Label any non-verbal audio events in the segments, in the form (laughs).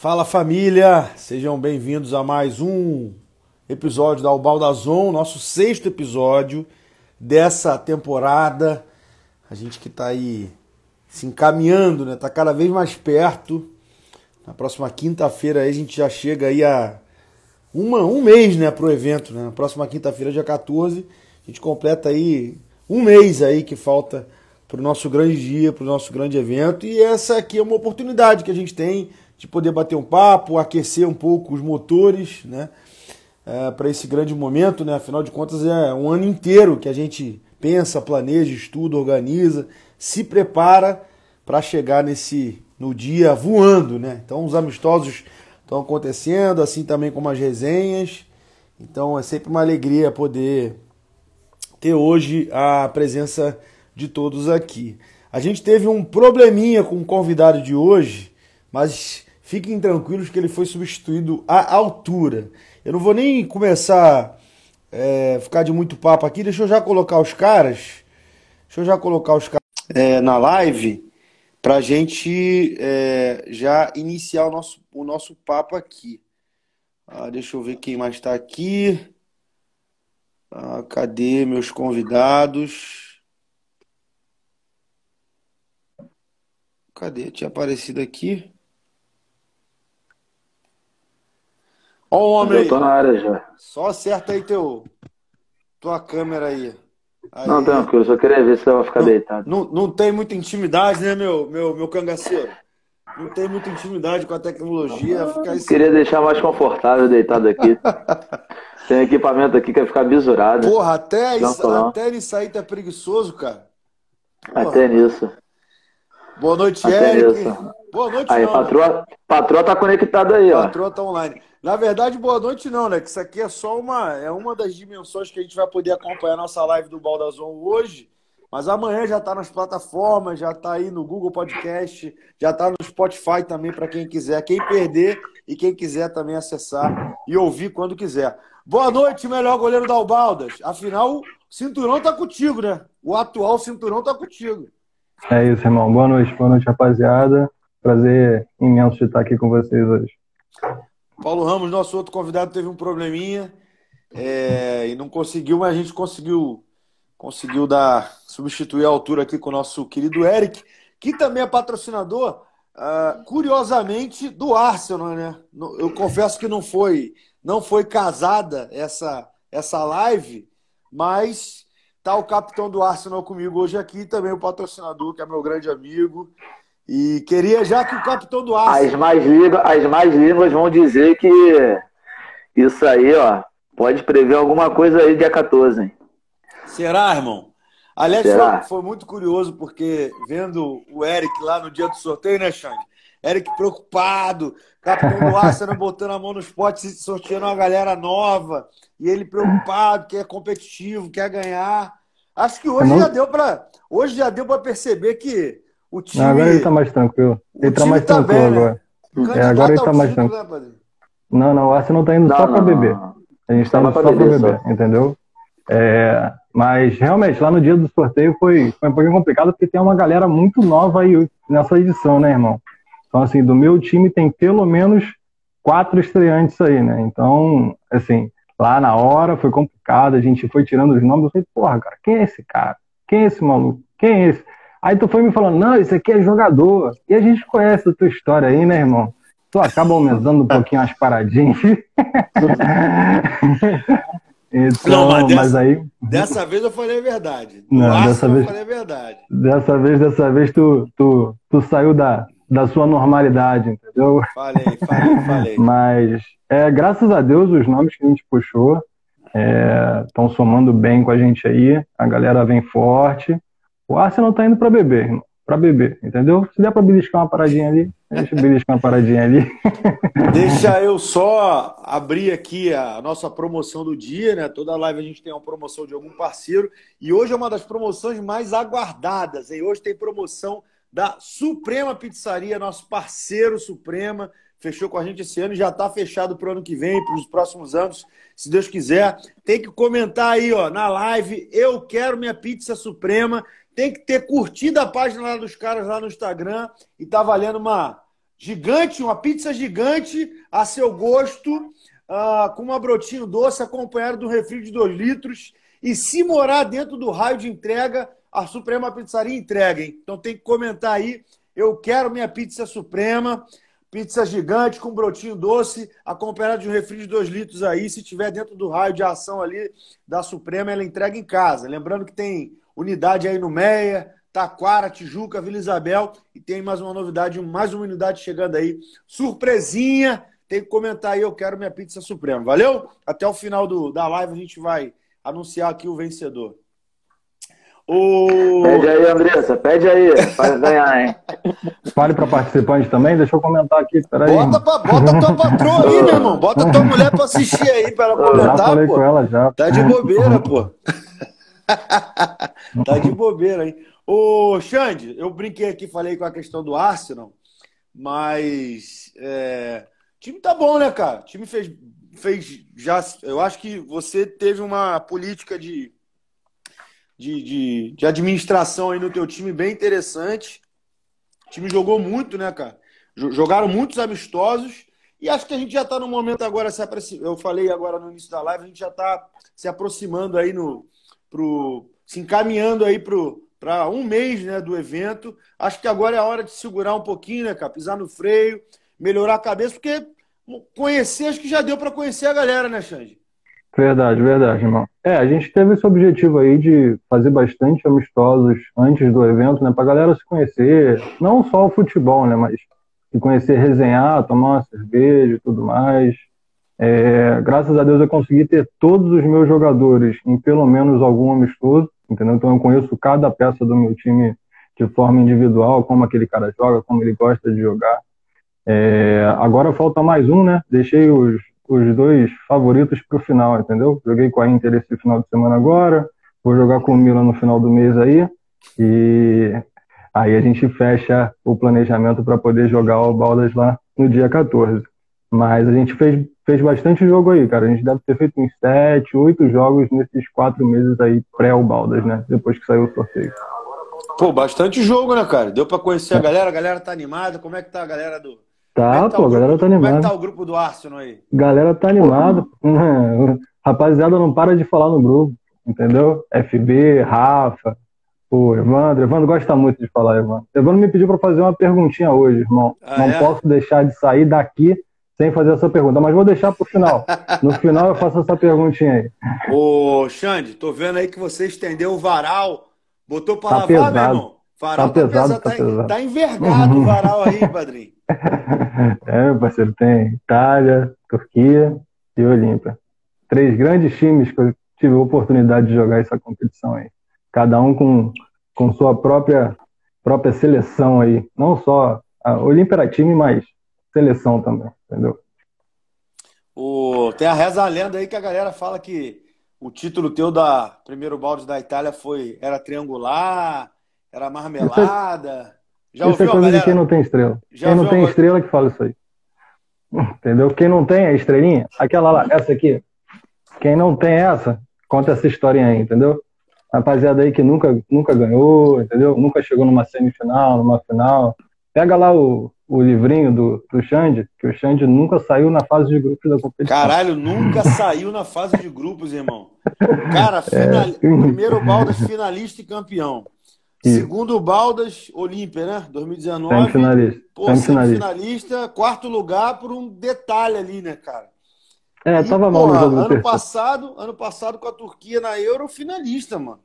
Fala família, sejam bem-vindos a mais um episódio da Ubaldazon, nosso sexto episódio dessa temporada. A gente que está aí se encaminhando, né? Tá cada vez mais perto. Na próxima quinta-feira a gente já chega aí a uma, um mês, né, pro evento, né? Na próxima quinta-feira, dia 14, a gente completa aí um mês aí que falta para o nosso grande dia, para o nosso grande evento. E essa aqui é uma oportunidade que a gente tem de poder bater um papo, aquecer um pouco os motores, né? É, para esse grande momento, né? Afinal de contas, é um ano inteiro que a gente pensa, planeja, estuda, organiza, se prepara para chegar nesse no dia voando, né? Então, os amistosos estão acontecendo, assim também como as resenhas. Então, é sempre uma alegria poder ter hoje a presença de todos aqui. A gente teve um probleminha com o convidado de hoje, mas Fiquem tranquilos que ele foi substituído à altura. Eu não vou nem começar é, ficar de muito papo aqui. Deixa eu já colocar os caras. Deixa eu já colocar os caras é, na live para a gente é, já iniciar o nosso, o nosso papo aqui. Ah, deixa eu ver quem mais está aqui. Ah, cadê meus convidados? Cadê? Tinha aparecido aqui. Ó o homem Eu tô na área já. Só acerta aí teu, tua câmera aí. aí. Não, tranquilo, só queria ver se você vai ficar não, deitado. Não, não tem muita intimidade, né, meu, meu, meu cangaceiro? Não tem muita intimidade com a tecnologia. Ficar esse... Queria deixar mais confortável deitado aqui. (laughs) tem equipamento aqui que vai ficar bisurado. Porra, até, isso, até nisso aí tá preguiçoso, cara. Porra. Até nisso. Boa noite, até Eric. Nisso. Boa noite, aí, não, patroa, né? patroa tá conectada aí, patroa ó. Patroa tá online. Na verdade, boa noite não, né? Que isso aqui é só uma, é uma das dimensões que a gente vai poder acompanhar nossa live do Baldazon hoje. Mas amanhã já está nas plataformas, já está aí no Google Podcast, já está no Spotify também para quem quiser, quem perder e quem quiser também acessar e ouvir quando quiser. Boa noite, melhor goleiro da Albaldas. Afinal, o cinturão tá contigo, né? O atual cinturão tá contigo. É isso, irmão. Boa noite, boa noite, rapaziada. Prazer imenso de estar aqui com vocês hoje. Paulo Ramos, nosso outro convidado, teve um probleminha é, e não conseguiu, mas a gente conseguiu conseguiu dar substituir a altura aqui com o nosso querido Eric, que também é patrocinador, uh, curiosamente, do Arsenal, né? Eu confesso que não foi não foi casada essa essa live, mas tá o capitão do Arsenal comigo hoje aqui, também o patrocinador, que é meu grande amigo, e queria já que o capitão do Arsenal. As mais, línguas, as mais línguas vão dizer que isso aí, ó, pode prever alguma coisa aí dia 14, hein? Será, irmão? Aliás, Será? Foi, foi, muito curioso, porque vendo o Eric lá no dia do sorteio, né, Xande? Eric preocupado, capitão do Arsenal botando a mão nos potes, sorteando uma galera nova, e ele preocupado, que é competitivo, quer ganhar. Acho que hoje não... já deu para hoje já deu para perceber que o time. Não, agora ele tá mais tranquilo. Ele tá mais tá tranquilo bem, agora. Né? É, agora ele tá mais tranquilo. Né, não, não, o Arsenal tá indo não, só para beber. A gente tá indo só para beber, beber entendeu? É, mas realmente, lá no dia do sorteio foi, foi um pouquinho complicado, porque tem uma galera muito nova aí nessa edição, né, irmão? Então, assim, do meu time tem pelo menos quatro estreantes aí, né? Então, assim, lá na hora foi complicado, a gente foi tirando os nomes, eu falei, porra, cara, quem é esse cara? Quem é esse maluco? Quem é esse? Aí tu foi me falando, não, isso aqui é jogador. E a gente conhece a tua história aí, né, irmão? Tu acaba aumentando um pouquinho as paradinhas. (laughs) então, não, mas, dessa, mas, aí. Dessa vez eu falei a verdade. não, dessa vez, eu falei a verdade. Dessa vez, dessa vez tu, tu, tu saiu da, da sua normalidade, entendeu? Falei, falei, falei. (laughs) Mas, é, graças a Deus, os nomes que a gente puxou estão é, somando bem com a gente aí. A galera vem forte. O Arsenal tá indo para beber, irmão. Para beber, entendeu? Se der para beliscar uma paradinha ali, deixa eu beliscar uma paradinha ali. (laughs) deixa eu só abrir aqui a nossa promoção do dia, né? Toda live a gente tem uma promoção de algum parceiro. E hoje é uma das promoções mais aguardadas. Hein? Hoje tem promoção da Suprema Pizzaria, nosso parceiro Suprema. Fechou com a gente esse ano e já está fechado para o ano que vem, para os próximos anos, se Deus quiser. Tem que comentar aí, ó, na live. Eu quero minha pizza suprema tem que ter curtido a página lá dos caras lá no Instagram e tá valendo uma gigante, uma pizza gigante a seu gosto, uh, com uma brotinho doce acompanhado um refri de 2 litros. E se morar dentro do raio de entrega, a Suprema Pizzaria entrega, hein? Então tem que comentar aí. Eu quero minha pizza suprema. Pizza gigante com brotinho doce, acompanhado de um refri de 2 litros aí. Se tiver dentro do raio de ação ali da Suprema, ela entrega em casa. Lembrando que tem unidade aí no Meia, Taquara, Tijuca, Vila Isabel. E tem mais uma novidade, mais uma unidade chegando aí. Surpresinha! Tem que comentar aí, eu quero minha pizza suprema. Valeu? Até o final do, da live a gente vai anunciar aqui o vencedor. O... Pede aí, Andressa, pede aí, para ganhar, hein? Fale para participante também, deixa eu comentar aqui, peraí. Bota, pra, bota tua patroa aí, meu irmão, bota tua mulher para assistir aí, para ela comentar, já falei pô. com ela, já. Tá de bobeira, pô. (laughs) tá de bobeira, hein? Ô, Xande, eu brinquei aqui, falei com a questão do Arsenal, mas é, o time tá bom, né, cara? O time fez, fez já. Eu acho que você teve uma política de de, de, de administração aí no teu time bem interessante. O time jogou muito, né, cara? Jogaram muitos amistosos. E acho que a gente já está no momento agora, se eu falei agora no início da live, a gente já está se aproximando aí no. Pro, se encaminhando aí para um mês né, do evento. Acho que agora é a hora de segurar um pouquinho, né, cara? Pisar no freio, melhorar a cabeça, porque conhecer, acho que já deu para conhecer a galera, né, Xande? Verdade, verdade, irmão. É, a gente teve esse objetivo aí de fazer bastante amistosos antes do evento, né, pra galera se conhecer, não só o futebol, né, mas se conhecer, resenhar, tomar uma cerveja e tudo mais. É, graças a Deus eu consegui ter todos os meus jogadores em pelo menos algum amistoso, entendeu? Então eu conheço cada peça do meu time de forma individual, como aquele cara joga, como ele gosta de jogar. É, agora falta mais um, né? Deixei os, os dois favoritos para o final, entendeu? Joguei com a Inter esse final de semana agora, vou jogar com o Milan no final do mês aí, e aí a gente fecha o planejamento para poder jogar o Baldas lá no dia 14. Mas a gente fez, fez bastante jogo aí, cara. A gente deve ter feito uns sete, oito jogos nesses quatro meses aí pré-o Baldas, né? Depois que saiu o sorteio. Pô, bastante jogo, né, cara? Deu para conhecer a galera, a galera tá animada. Como é que tá a galera do, Tá, é tá pô, a galera tá animada. Como é que tá o grupo do Arsenal aí? Galera tá animada. (laughs) Rapaziada não para de falar no grupo, entendeu? FB, Rafa, o Evandro. Evandro gosta muito de falar, Evandro. Evandro me pediu para fazer uma perguntinha hoje, irmão. Ah, não é? posso deixar de sair daqui sem fazer essa pergunta, mas vou deixar pro final. (laughs) No final eu faço essa perguntinha aí. Ô, Xande, tô vendo aí que você estendeu o varal, botou para tá lavar, pesado. meu irmão. Varal tá, tá pesado, tá, pesado, tá, tá envergado o varal aí, padrinho. (laughs) é, meu parceiro, tem Itália, Turquia e Olímpia. Três grandes times que eu tive a oportunidade de jogar essa competição aí. Cada um com, com sua própria, própria seleção aí. Não só a Olímpia era time, mas seleção também, entendeu? O, tem a reza a lenda aí que a galera fala que o título teu da primeiro balde da Itália foi era triangular, era marmelada. Já isso é ouviu, é coisa galera? de quem não tem estrela. Já quem não tem estrela que fala isso aí. Entendeu? Quem não tem a estrelinha, aquela lá, essa aqui. Quem não tem essa, conta essa historinha aí, entendeu? Rapaziada aí que nunca, nunca ganhou, entendeu? Nunca chegou numa semifinal, numa final. Pega lá o, o livrinho do, do Xande, que o Xande nunca saiu na fase de grupos da competição. Caralho, nunca saiu na fase de grupos, irmão. Cara, final... (laughs) é. primeiro baldas finalista e campeão. Segundo o Baldas, Olímpia, né? 2019. Semifinalista. Pô, semifinalista. semifinalista. Quarto lugar por um detalhe ali, né, cara? É, e, tava mal no jogo ano terceiro. passado, ano passado com a Turquia na Euro, finalista, mano.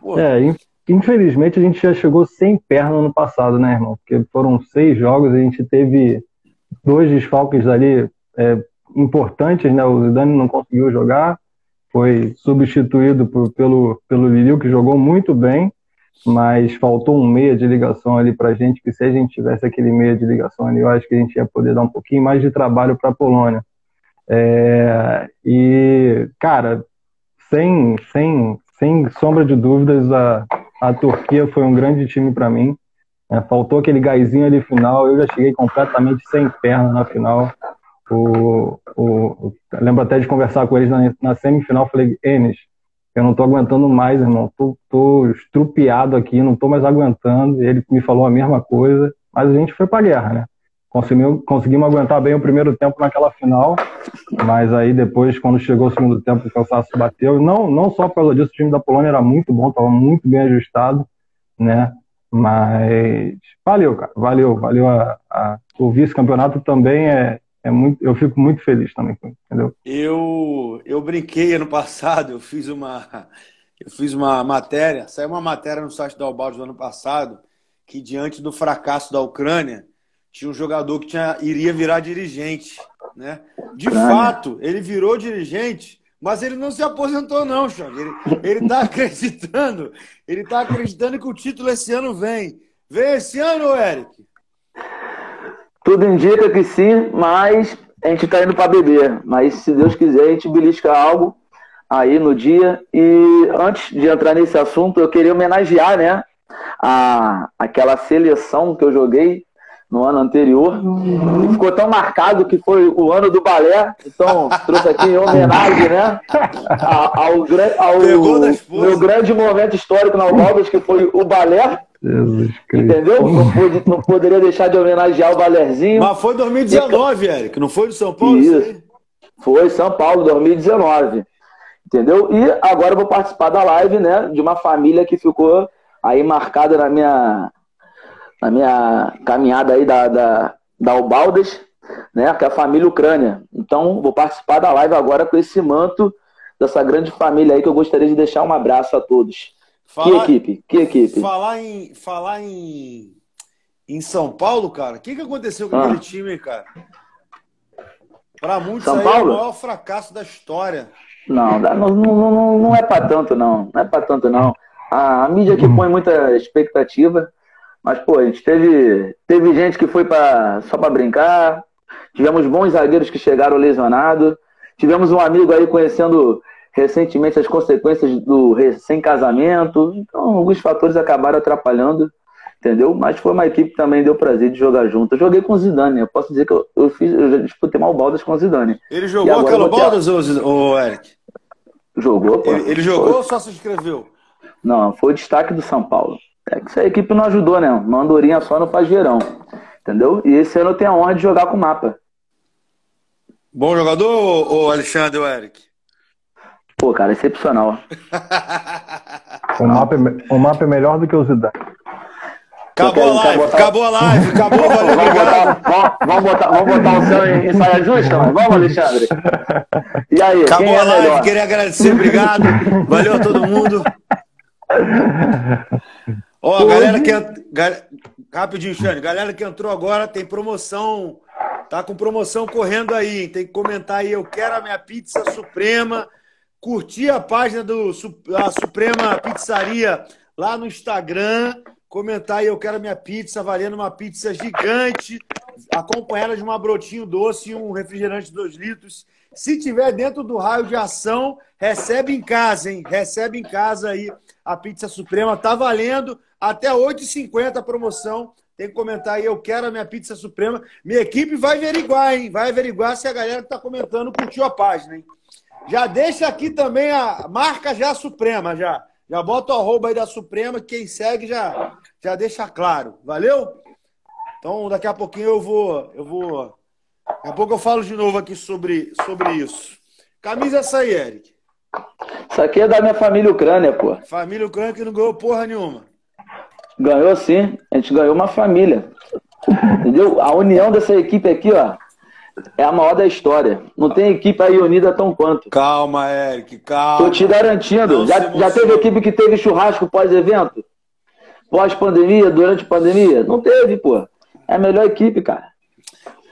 Porra. É, infelizmente a gente já chegou sem perna no passado, né, irmão? Porque foram seis jogos, a gente teve dois desfalques ali é, importantes, né? O Zidane não conseguiu jogar, foi substituído por, pelo, pelo Liliu, que jogou muito bem mas faltou um meia de ligação ali para a gente, que se a gente tivesse aquele meia de ligação ali, eu acho que a gente ia poder dar um pouquinho mais de trabalho para a Polônia. É, e, cara, sem, sem, sem sombra de dúvidas, a, a Turquia foi um grande time para mim. É, faltou aquele gásinho ali final, eu já cheguei completamente sem perna na final. O, o, lembro até de conversar com eles na, na semifinal, falei, Enes, eu não tô aguentando mais, irmão. Tô, tô estrupiado aqui, não tô mais aguentando. Ele me falou a mesma coisa, mas a gente foi pra guerra, né? Conseguimos, conseguimos aguentar bem o primeiro tempo naquela final, mas aí depois, quando chegou o segundo tempo, o cansaço bateu. Não, não só por causa disso, o time da Polônia era muito bom, estava muito bem ajustado, né? Mas valeu, cara, valeu, valeu a, a o vice-campeonato também é, é muito, eu fico muito feliz também, entendeu? Eu, eu brinquei ano passado, eu fiz uma, eu fiz uma matéria, saiu uma matéria no site da Albalde do ano passado, que diante do fracasso da Ucrânia, tinha um jogador que tinha, iria virar dirigente. Né? De fato, ele virou dirigente, mas ele não se aposentou, não, Xande. Ele está (laughs) acreditando, ele está acreditando que o título esse ano vem. Vem esse ano, Eric? Tudo indica que sim, mas a gente está indo para beber. Mas se Deus quiser, a gente belisca algo aí no dia. E antes de entrar nesse assunto, eu queria homenagear, né, a, aquela seleção que eu joguei no ano anterior. E ficou tão marcado que foi o ano do balé. Então, trouxe aqui em homenagem, né? Ao, ao, ao meu grande momento histórico na Alvaldas, que foi o balé. Entendeu? Não, pude, não, poderia deixar de homenagear o balézinho. Mas foi 2019, e... Eric, não foi de São Paulo? Isso. Foi São Paulo, 2019. Entendeu? E agora eu vou participar da live, né? De uma família que ficou aí marcada na minha, na minha caminhada aí da, da, da Ubaldas, né? Que é a família Ucrânia. Então, vou participar da live agora com esse manto dessa grande família aí que eu gostaria de deixar um abraço a todos. Falar, que equipe? Que equipe? Falar em, falar em, em São Paulo, cara, o que, que aconteceu com ah. aquele time, cara? Para muitos São aí Paulo? é o maior fracasso da história. Não, não, não, não, não é para tanto, não. Não é para tanto, não. A, a mídia que põe muita expectativa, mas, pô, a gente teve, teve gente que foi pra, só para brincar, tivemos bons zagueiros que chegaram lesionados, tivemos um amigo aí conhecendo recentemente as consequências do recém-casamento, então alguns fatores acabaram atrapalhando, entendeu? Mas foi uma equipe que também deu prazer de jogar junto. Eu joguei com o Zidane, eu posso dizer que eu, eu, fiz, eu disputei mal baldas com o Zidane. Ele jogou aquela baldas, ô, Eric? Jogou, pô. Ele, ele jogou ou só se inscreveu? Não, foi o destaque do São Paulo. É que essa equipe não ajudou, né? Uma andorinha só não faz verão. Entendeu? E esse ano eu tenho a honra de jogar com o mapa. Bom jogador, ou Alexandre ou Eric? Pô, cara, excepcional. (laughs) o, mapa é, o mapa é melhor do que o Zidane. Acabou a live, botar... acabou a live, acabou, valeu, (laughs) vamos botar, vamos, botar, vamos botar o seu em, em saia justa? Vamos, Alexandre? E aí, acabou a é live, melhor? queria agradecer, obrigado. Valeu a todo mundo. Ó, a galera que. Rapidinho, Xane. Galera que entrou agora tem promoção. Tá com promoção correndo aí. Tem que comentar aí. Eu quero a minha pizza suprema. Curtir a página do a Suprema Pizzaria lá no Instagram. Comentar aí. Eu quero minha pizza, valendo uma pizza gigante. Acompanhada de uma brotinho doce e um refrigerante de 2 litros. Se tiver dentro do raio de ação, recebe em casa, hein? Recebe em casa aí a pizza suprema. Tá valendo até 8,50 a promoção. Tem que comentar aí, eu quero a minha pizza suprema. Minha equipe vai averiguar, hein? Vai averiguar se a galera que tá comentando curtiu a página, hein? Já deixa aqui também a marca já Suprema, já. Já bota o arroba aí da Suprema, quem segue já, já deixa claro. Valeu? Então, daqui a pouquinho eu vou, eu vou Daqui a pouco eu falo de novo aqui sobre, sobre isso. Camisa essa aí, Eric. Isso aqui é da minha família Ucrânia, pô. Família Ucrânia que não ganhou porra nenhuma. Ganhou sim. A gente ganhou uma família. Entendeu? A união dessa equipe aqui, ó, é a maior da história. Não tem equipe aí unida tão quanto. Calma, Eric, calma. Tô te garantindo. já, já teve equipe que teve churrasco pós-evento? Pós-pandemia, durante pandemia? Não teve, pô. É a melhor equipe, cara.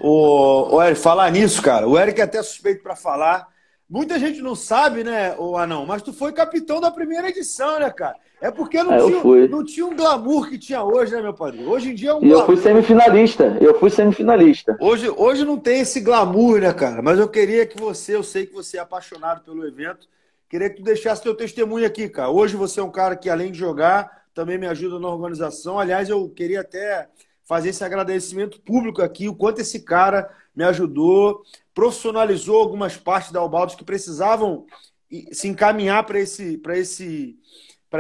O, o Eric, falar nisso, cara, o Eric é até suspeito para falar. Muita gente não sabe, né, o Anão, mas tu foi capitão da primeira edição, né, cara? É porque não, é, tinha, não tinha um glamour que tinha hoje, né, meu padrinho? Hoje em dia é um E eu fui semifinalista, eu fui semifinalista. Hoje, hoje não tem esse glamour, né, cara? Mas eu queria que você, eu sei que você é apaixonado pelo evento, queria que tu deixasse teu testemunho aqui, cara. Hoje você é um cara que, além de jogar, também me ajuda na organização. Aliás, eu queria até fazer esse agradecimento público aqui, o quanto esse cara me ajudou, profissionalizou algumas partes da Albaldos que precisavam se encaminhar para esse, esse,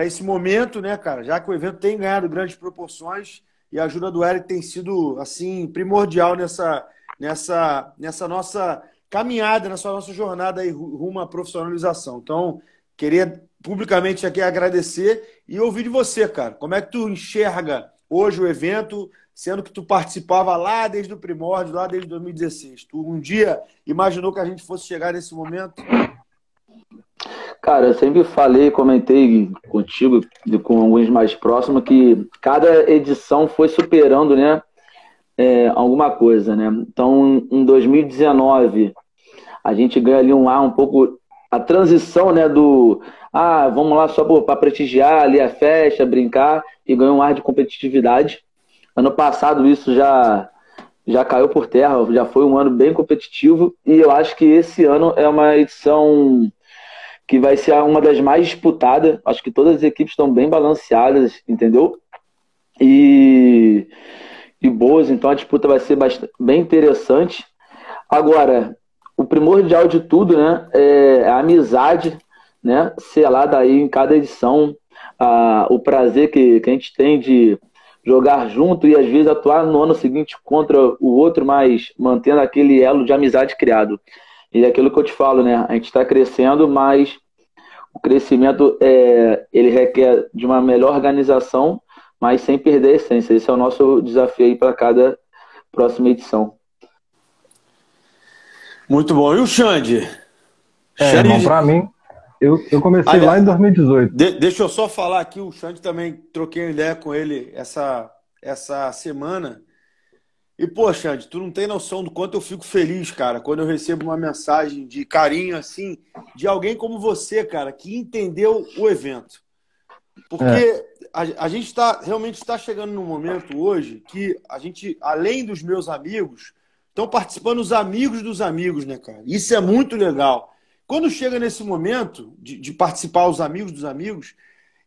esse momento, né, cara? Já que o evento tem ganhado grandes proporções e a ajuda do Eric tem sido assim primordial nessa, nessa, nessa nossa caminhada, nessa nossa jornada aí rumo à profissionalização. Então, queria publicamente aqui agradecer e ouvir de você, cara. Como é que tu enxerga hoje o evento, sendo que tu participava lá desde o primórdio, lá desde 2016? Tu um dia imaginou que a gente fosse chegar nesse momento? Cara, eu sempre falei, comentei contigo e com alguns mais próximos que cada edição foi superando, né, é, alguma coisa, né? Então, em 2019, a gente ganha ali um ar um pouco a transição, né, do ah, vamos lá só para prestigiar ali a festa, brincar e ganhar um ar de competitividade. Ano passado isso já já caiu por terra, já foi um ano bem competitivo e eu acho que esse ano é uma edição que vai ser uma das mais disputadas. Acho que todas as equipes estão bem balanceadas, entendeu? E, e boas, então a disputa vai ser bastante, bem interessante. Agora, o primordial de tudo, né, é a amizade, né, selada aí em cada edição, a, o prazer que, que a gente tem de jogar junto e às vezes atuar no ano seguinte contra o outro, mas mantendo aquele elo de amizade criado. E é aquilo que eu te falo, né? A gente está crescendo, mas o crescimento é, ele requer de uma melhor organização, mas sem perder a essência. Esse é o nosso desafio aí para cada próxima edição. Muito bom. E o Xande? É, Xande... para mim, eu, eu comecei Aliás, lá em 2018. De, deixa eu só falar aqui, o Xande também troquei uma ideia com ele essa, essa semana. E, pô, Xande, tu não tem noção do quanto eu fico feliz, cara, quando eu recebo uma mensagem de carinho, assim, de alguém como você, cara, que entendeu o evento. Porque é. a, a, gente está realmente está chegando num momento hoje que a gente, além dos meus amigos, estão participando os amigos dos amigos, né, cara? Isso é muito legal. Quando chega nesse momento de, de participar os amigos dos amigos,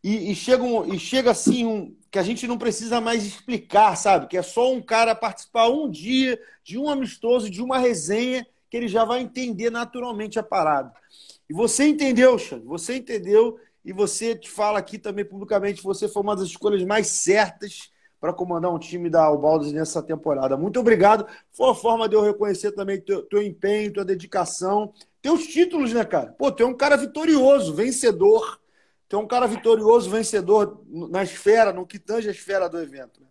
e, e, chega, um, e chega assim um, que a gente não precisa mais explicar, sabe? Que é só um cara participar um dia de um amistoso, de uma resenha, que ele já vai entender naturalmente a parada. E você entendeu, Xande, você entendeu, e você te fala aqui também publicamente, você foi uma das escolhas mais certas para comandar um time da Albaldas nessa temporada. Muito obrigado. Foi uma forma de eu reconhecer também teu, teu empenho, tua dedicação, teus títulos, né, cara? Pô, tu é um cara vitorioso, vencedor tem um cara vitorioso, vencedor na esfera, no que tange a esfera do evento. Né?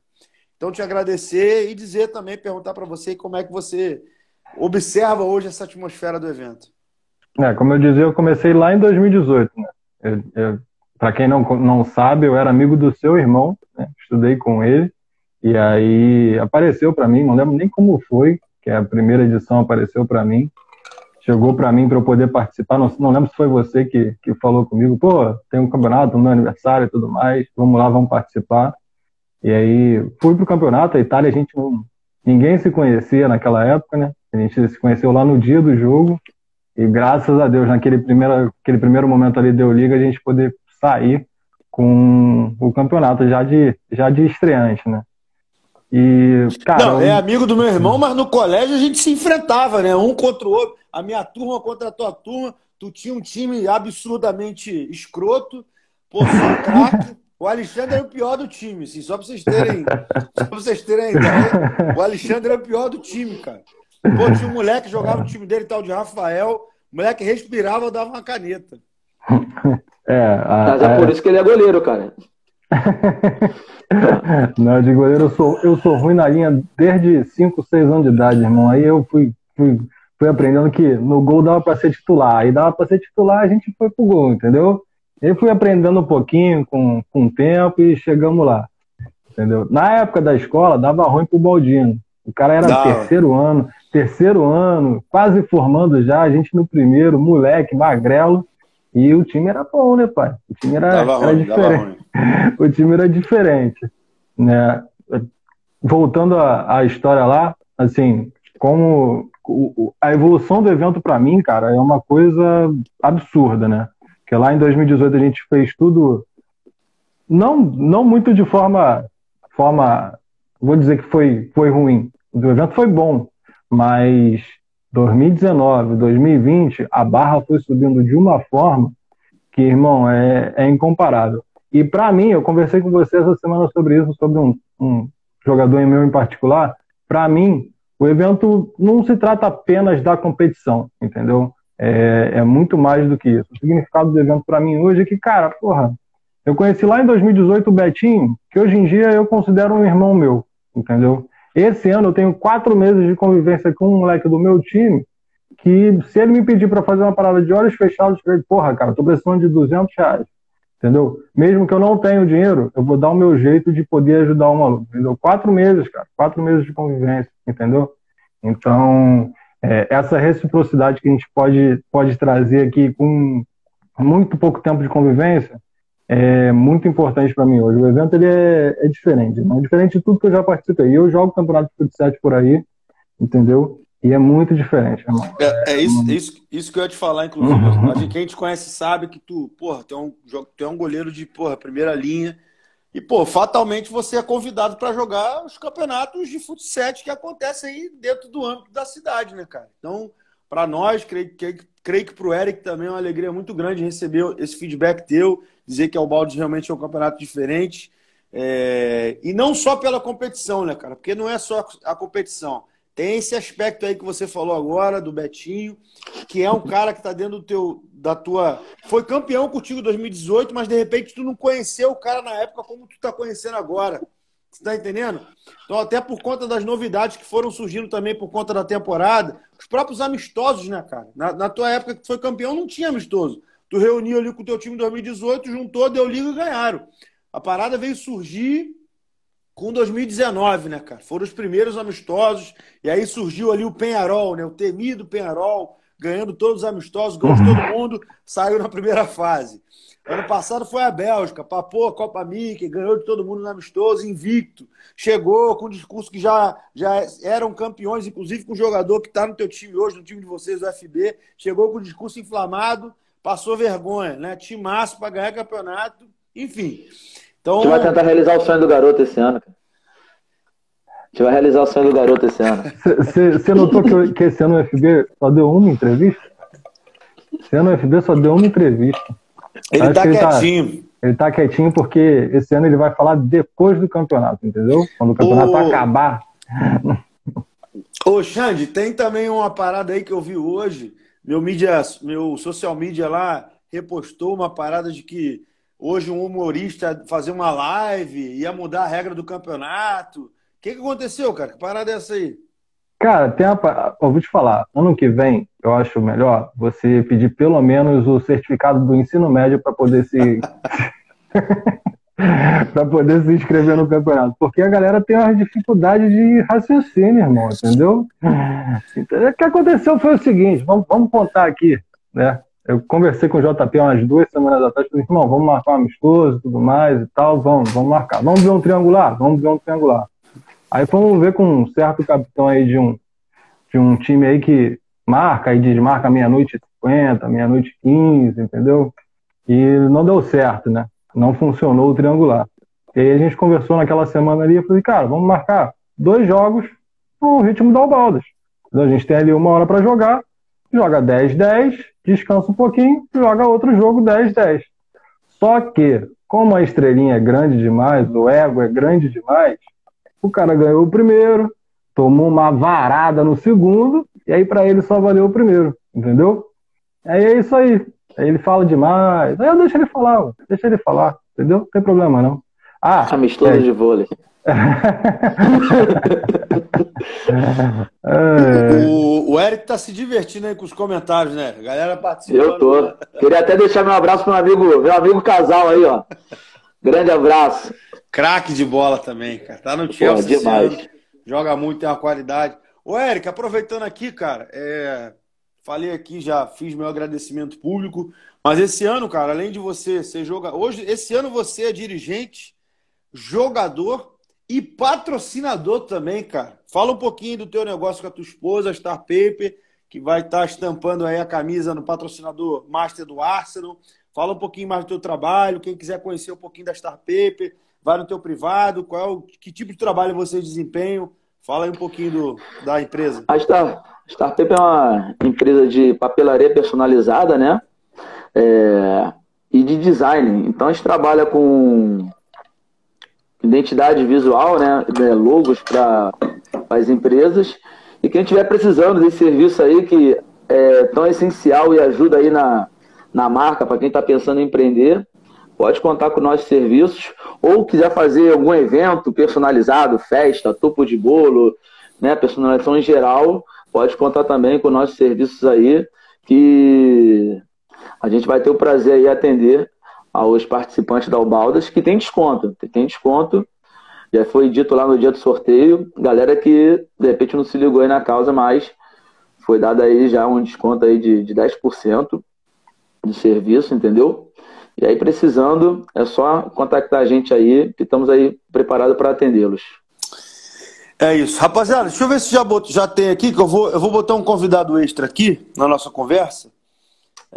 Então, te agradecer e dizer também, perguntar para você como é que você observa hoje essa atmosfera do evento. É, como eu dizia, eu comecei lá em 2018. Né? Para quem não, não sabe, eu era amigo do seu irmão, né? estudei com ele, e aí apareceu para mim, não lembro nem como foi, que a primeira edição apareceu para mim, chegou para mim para eu poder participar. Não, não lembro se foi você que, que falou comigo, pô, tem um campeonato no meu aniversário e tudo mais, vamos lá, vamos participar. E aí fui pro campeonato, a Itália a gente não, ninguém se conhecia naquela época, né? A gente se conheceu lá no dia do jogo e graças a Deus naquele primeiro, aquele primeiro momento ali deu liga a gente poder sair com o campeonato já de já de estreante, né? E, cara, não, é amigo do meu irmão, mas no colégio a gente se enfrentava, né? Um contra o outro. A minha turma contra a tua turma. Tu tinha um time absurdamente escroto. Só craque. O Alexandre era o pior do time, assim, só pra vocês terem. Só pra vocês terem ideia. O Alexandre era o pior do time, cara. Pô, tinha um moleque que jogava no time dele, tal de Rafael. O moleque respirava, dava uma caneta. (laughs) É, a, Mas é por isso que ele é goleiro, cara. (laughs) Não, de goleiro eu sou, eu sou ruim na linha desde 5, 6 anos de idade, irmão. Aí eu fui, fui, fui aprendendo que no gol dava para ser titular. Aí dava para ser titular, a gente foi pro gol, entendeu? E fui aprendendo um pouquinho com, com o tempo e chegamos lá. Entendeu? Na época da escola, dava ruim pro Baldino. O cara era Dá. terceiro ano, terceiro ano, quase formando já, a gente no primeiro, moleque, magrelo. E o time era bom, né, pai? O time era, era ruim, diferente. (laughs) o time era diferente. Né? Voltando à história lá, assim, como o, a evolução do evento para mim, cara, é uma coisa absurda, né? Porque lá em 2018 a gente fez tudo não, não muito de forma forma vou dizer que foi foi ruim. O evento foi bom, mas 2019, 2020, a barra foi subindo de uma forma que, irmão, é, é incomparável. E para mim, eu conversei com você essa semana sobre isso, sobre um, um jogador em meu em particular, para mim, o evento não se trata apenas da competição, entendeu? É, é, muito mais do que isso. O significado do evento para mim hoje é que, cara, porra, eu conheci lá em 2018 o Betinho, que hoje em dia eu considero um irmão meu, entendeu? Esse ano eu tenho quatro meses de convivência com um moleque do meu time, que se ele me pedir para fazer uma parada de olhos fechados, eu porra, cara, tô precisando de 200 reais, entendeu? Mesmo que eu não tenha o dinheiro, eu vou dar o meu jeito de poder ajudar o maluco, entendeu? Quatro meses, cara, quatro meses de convivência, entendeu? Então, é, essa reciprocidade que a gente pode, pode trazer aqui com muito pouco tempo de convivência é muito importante para mim hoje. O evento ele é, é diferente, é diferente de tudo que eu já participei. Eu jogo campeonato de futsal por aí, entendeu? E é muito diferente, irmão. É, é isso, isso, isso que eu ia te falar, inclusive. Uhum. Quem te conhece sabe que tu, porra, tu é um, tu é um goleiro de porra, primeira linha. E, pô, fatalmente você é convidado para jogar os campeonatos de futsal que acontecem aí dentro do âmbito da cidade, né, cara? Então, para nós, creio, creio, creio que para o Eric também é uma alegria muito grande receber esse feedback teu, dizer que o Balde realmente é um campeonato diferente. É... E não só pela competição, né, cara? Porque não é só a competição. Tem esse aspecto aí que você falou agora, do Betinho, que é um cara que está dentro do teu, da tua. Foi campeão contigo em 2018, mas de repente tu não conheceu o cara na época como tu está conhecendo agora. Você tá entendendo? Então, até por conta das novidades que foram surgindo também por conta da temporada, os próprios amistosos, né, cara? Na, na tua época que foi campeão, não tinha amistoso. Tu reuniu ali com o teu time em 2018, juntou, deu liga e ganharam. A parada veio surgir com 2019, né, cara? Foram os primeiros amistosos, e aí surgiu ali o Penharol, né? O temido Penharol, ganhando todos os amistosos, ganhou de todo mundo, saiu na primeira fase. Ano passado foi a Bélgica, papou a Copa Mickey, ganhou de todo mundo no amistoso, invicto. Chegou com um discurso que já, já eram campeões, inclusive com o jogador que está no teu time hoje, no time de vocês, o FB. Chegou com um discurso inflamado, passou vergonha, né? Timaço para ganhar campeonato, enfim. Então... A gente vai tentar realizar o sonho do garoto esse ano. A gente vai realizar o sonho do garoto esse ano. Você notou que, que esse ano o FB só deu uma entrevista? Esse ano o FB só deu uma entrevista. Ele Acho tá ele tá- quietinho. Tá, ele tá quietinho porque esse ano ele vai falar depois do campeonato, entendeu? Quando o campeonato o... acabar. Ô, Xande, tem também uma parada aí que eu vi hoje. Meu mídia, meu social media lá repostou uma parada de que hoje um humorista fazer uma live, ia mudar a regra do campeonato. O que, que aconteceu, cara? Que parada é essa aí? Cara, tem uma... eu vou te falar, ano que vem, eu acho melhor você pedir pelo menos o certificado do ensino médio para poder se. (laughs) para poder se inscrever no campeonato. Porque a galera tem uma dificuldade de raciocínio, irmão, entendeu? Então, o que aconteceu foi o seguinte, vamos, vamos contar aqui, né? Eu conversei com o JP umas duas semanas atrás, falei, irmão, vamos marcar um amistoso tudo mais e tal, vamos, vamos marcar. Vamos ver um triangular? Vamos ver um triangular. Aí fomos ver com um certo capitão aí de um, de um time aí que marca e desmarca meia-noite e 50, meia-noite e 15, entendeu? E não deu certo, né? Não funcionou o triangular. E aí a gente conversou naquela semana ali e falei, cara, vamos marcar dois jogos no ritmo da Albaldas. A gente tem ali uma hora para jogar, joga 10-10, descansa um pouquinho, joga outro jogo 10-10. Só que, como a estrelinha é grande demais, o ego é grande demais, o cara ganhou o primeiro, tomou uma varada no segundo, e aí para ele só valeu o primeiro, entendeu? Aí é isso aí. Aí ele fala demais. Aí eu deixo ele falar, deixa ele falar, entendeu? Não tem problema não. Ah, Amistoso é... de vôlei. (laughs) o, o Eric tá se divertindo aí com os comentários, né? A galera participando. Eu tô. Queria até deixar meu abraço pro meu amigo, meu amigo casal aí, ó. Grande abraço. Craque de bola também, cara. Tá no Chelsea. Pô, demais. Joga muito, tem uma qualidade. Ô, Eric, aproveitando aqui, cara, é... falei aqui, já fiz meu agradecimento público, mas esse ano, cara, além de você ser jogador. Hoje, esse ano você é dirigente, jogador e patrocinador também, cara. Fala um pouquinho do teu negócio com a tua esposa, a Star Paper, que vai estar tá estampando aí a camisa no patrocinador Master do Arsenal. Fala um pouquinho mais do teu trabalho, quem quiser conhecer um pouquinho da Star Paper, vai no teu privado, qual é que tipo de trabalho vocês desempenham? Fala aí um pouquinho do, da empresa. A Star, Star Paper é uma empresa de papelaria personalizada, né? É, e de design. Então a gente trabalha com identidade visual, né, é, logos para as empresas. E quem estiver precisando desse serviço aí, que é tão essencial e ajuda aí na, na marca, para quem está pensando em empreender, pode contar com nossos serviços. Ou quiser fazer algum evento personalizado, festa, topo de bolo, né, personalização em geral, pode contar também com nossos serviços aí, que a gente vai ter o prazer aí atender aos participantes da Ubaldas, que tem desconto, tem desconto. Já foi dito lá no dia do sorteio, galera que de repente não se ligou aí na causa, mas foi dado aí já um desconto aí de, de 10% de serviço, entendeu? E aí, precisando, é só contactar a gente aí, que estamos aí preparados para atendê-los. É isso. Rapaziada, deixa eu ver se já, bot... já tem aqui, que eu vou, eu vou botar um convidado extra aqui na nossa conversa.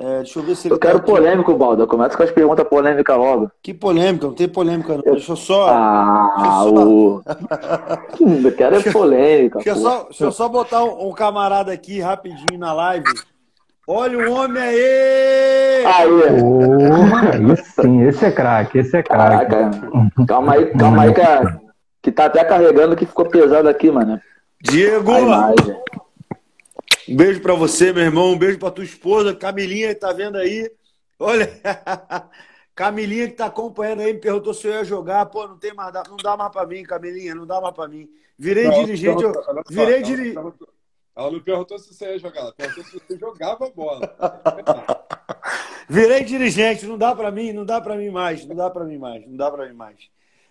É, deixa eu ver se ele Eu quero tá polêmico, Balda. Começa com as perguntas polêmicas logo. Que polêmica? Não tem polêmica, não. Deixa eu só. Ah, deixa eu, só... o... (laughs) eu quero é polêmica. Deixa, eu só, deixa eu só botar um, um, camarada aqui rapidinho na live. Olha o homem aí! Aí! Oh, sim, esse é craque, esse é craque. Calma aí, calma aí, cara. Que tá até carregando que ficou pesado aqui, mano. Diego! Um beijo para você, meu irmão. Um beijo para tua esposa, Camilinha, que tá vendo aí. Olha, (laughs) Camilinha que tá acompanhando aí, me perguntou se eu ia jogar. Pô, não tem mais, não dá mais para mim, Camilinha, não dá mais para mim. Virei não, dirigente, eu, virei dirigente. Ela não perguntou se você ia jogar, ela perguntou se você jogava bola. (laughs) Virei dirigente, não dá para mim, não dá para mim mais, não dá para mim mais, não dá para mim mais.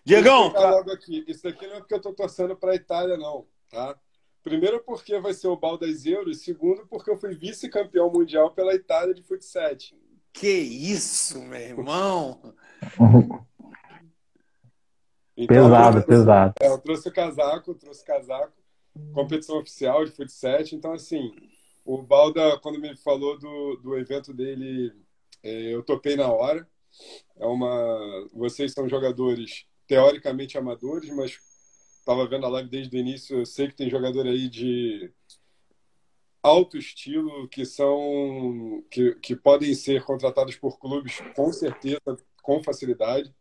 Diegão, pra... logo aqui. Isso aqui não é porque eu tô torcendo para a Itália não, tá? Primeiro porque vai ser o Baldas Euros, segundo porque eu fui vice-campeão mundial pela Itália de futsal. Que isso, meu irmão! Então, pesado, eu trouxe, pesado. É, eu trouxe o casaco, trouxe o casaco, competição oficial de futsal. Então, assim, o Balda, quando me falou do, do evento dele, é, eu topei na hora. É uma, vocês são jogadores teoricamente amadores, mas estava vendo a live desde o início, eu sei que tem jogador aí de alto estilo que são que, que podem ser contratados por clubes com certeza, com facilidade.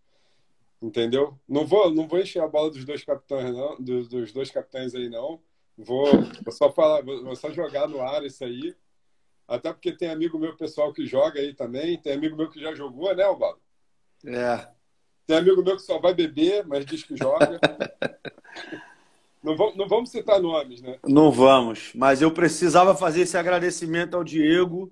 Entendeu? Não vou não vou encher a bola dos dois capitães não, dos, dos dois capitães aí não. Vou, vou só falar, vou só jogar no ar isso aí. Até porque tem amigo meu pessoal que joga aí também, tem amigo meu que já jogou, né, Alvaro? É. Tem amigo meu que só vai beber, mas diz que joga. (laughs) não, vamos, citar nomes, né? Não vamos. Mas eu precisava fazer esse agradecimento ao Diego,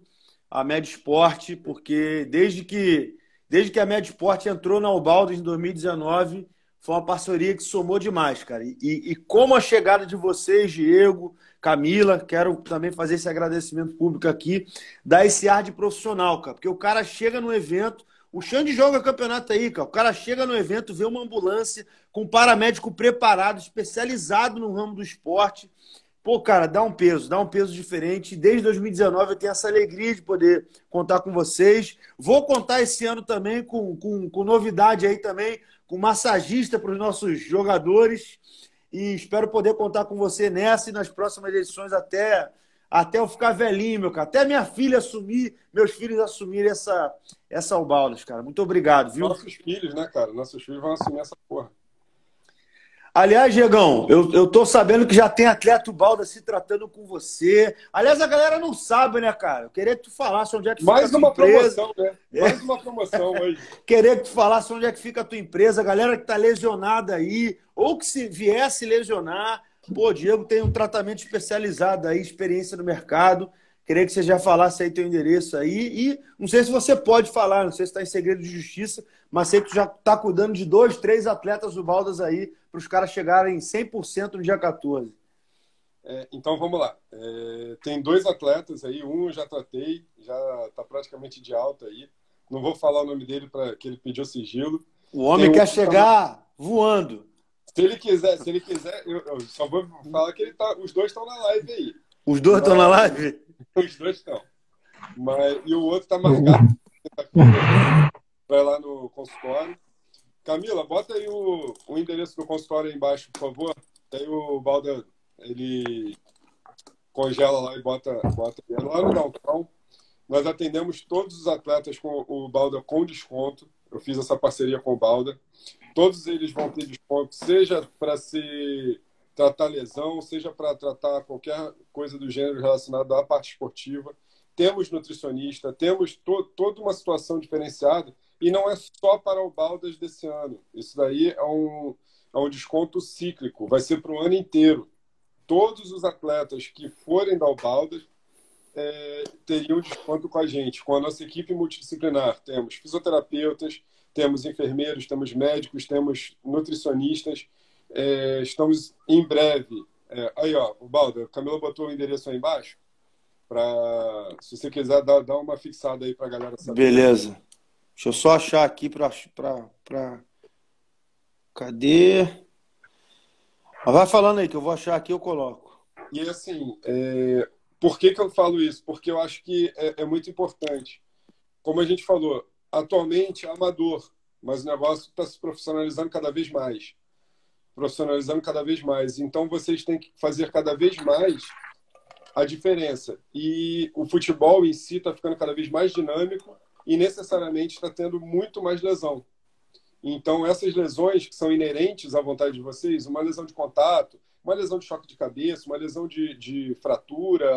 à Médio Esporte, porque desde que, desde que a Médio Esporte entrou na Ubaldo em 2019, foi uma parceria que somou demais, cara. E, e, como a chegada de vocês, Diego, Camila, quero também fazer esse agradecimento público aqui, dar esse ar de profissional, cara. Porque o cara chega no evento o Xande joga campeonato aí, cara. O cara chega no evento, vê uma ambulância com um paramédico preparado, especializado no ramo do esporte. Pô, cara, dá um peso, dá um peso diferente. Desde 2019 eu tenho essa alegria de poder contar com vocês. Vou contar esse ano também com, com, com novidade aí também, com massagista para os nossos jogadores. E espero poder contar com você nessa e nas próximas edições até até eu ficar velhinho, meu cara. Até minha filha assumir, meus filhos assumirem essa, essa Ubaldas, cara. Muito obrigado, viu? Nossos filhos, né, cara? Nossos filhos vão assumir essa porra. Aliás, Diegão, eu, eu tô sabendo que já tem atleta Balda se tratando com você. Aliás, a galera não sabe, né, cara? Eu queria que tu falasse onde é que Mais fica a tua empresa. promoção, né? É. Mais é. uma promoção hoje. (laughs) queria que tu falasse onde é que fica a tua empresa, a galera que tá lesionada aí, ou que se viesse lesionar, Pô, Diego tem um tratamento especializado aí, experiência no mercado. Queria que você já falasse aí teu endereço aí. E não sei se você pode falar, não sei se está em segredo de justiça, mas sei que tu já está cuidando de dois, três atletas do Baldas aí, para os caras chegarem 100% no dia 14. É, então vamos lá. É, tem dois atletas aí, um eu já tratei, já está praticamente de alta aí. Não vou falar o nome dele para que ele pediu sigilo. O homem tem quer um... chegar voando. Se ele quiser, se ele quiser, eu, eu só vou falar que ele tá, os dois estão na live aí. Os dois estão na live? Os dois estão. Mas, e o outro tá marcado. Vai lá no consultório. Camila, bota aí o, o endereço do consultório aí embaixo, por favor. Aí o Balda, ele congela lá e bota, bota lá no Downtown. Nós atendemos todos os atletas com o Balda com desconto. Eu fiz essa parceria com o Balda. Todos eles vão ter desconto, seja para se tratar lesão, seja para tratar qualquer coisa do gênero relacionada à parte esportiva. Temos nutricionista, temos to toda uma situação diferenciada e não é só para o Baldas desse ano. Isso daí é um, é um desconto cíclico, vai ser para o ano inteiro. Todos os atletas que forem da Baldas é, teriam desconto com a gente, com a nossa equipe multidisciplinar. Temos fisioterapeutas, temos enfermeiros, temos médicos, temos nutricionistas. É, estamos em breve. É, aí, ó, o Balda, o Camilo botou o endereço aí embaixo. Pra, se você quiser dar, dar uma fixada aí para a galera saber. Beleza. Deixa eu só achar aqui para. Pra, pra... Cadê? Mas vai falando aí, que eu vou achar aqui eu coloco. E assim, é, por que, que eu falo isso? Porque eu acho que é, é muito importante. Como a gente falou, atualmente é amador, mas o negócio está se profissionalizando cada vez mais. Profissionalizando cada vez mais. Então vocês têm que fazer cada vez mais a diferença. E o futebol em si está ficando cada vez mais dinâmico e necessariamente está tendo muito mais lesão. Então, essas lesões que são inerentes à vontade de vocês, uma lesão de contato, uma lesão de choque de cabeça, uma lesão de, de fratura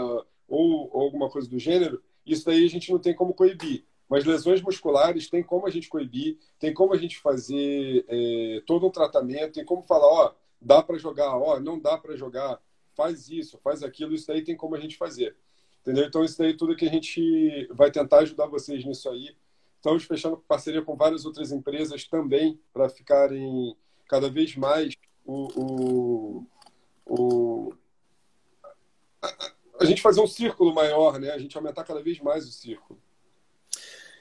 ou, ou, alguma coisa do gênero, isso daí a gente não tem como coibir. Mas lesões musculares tem como a gente coibir, tem como a gente fazer é, todo um tratamento, tem como falar, ó, dá para jogar, ó, não dá para jogar, faz isso, faz aquilo, isso daí tem como a gente fazer. Entendeu? Então, isso daí tudo que a gente vai tentar ajudar vocês nisso aí. Estamos fechando parceria com várias outras empresas também para ficarem cada vez mais o, o o, a, a, gente fazer um círculo maior, né? A gente aumentar cada vez mais o círculo.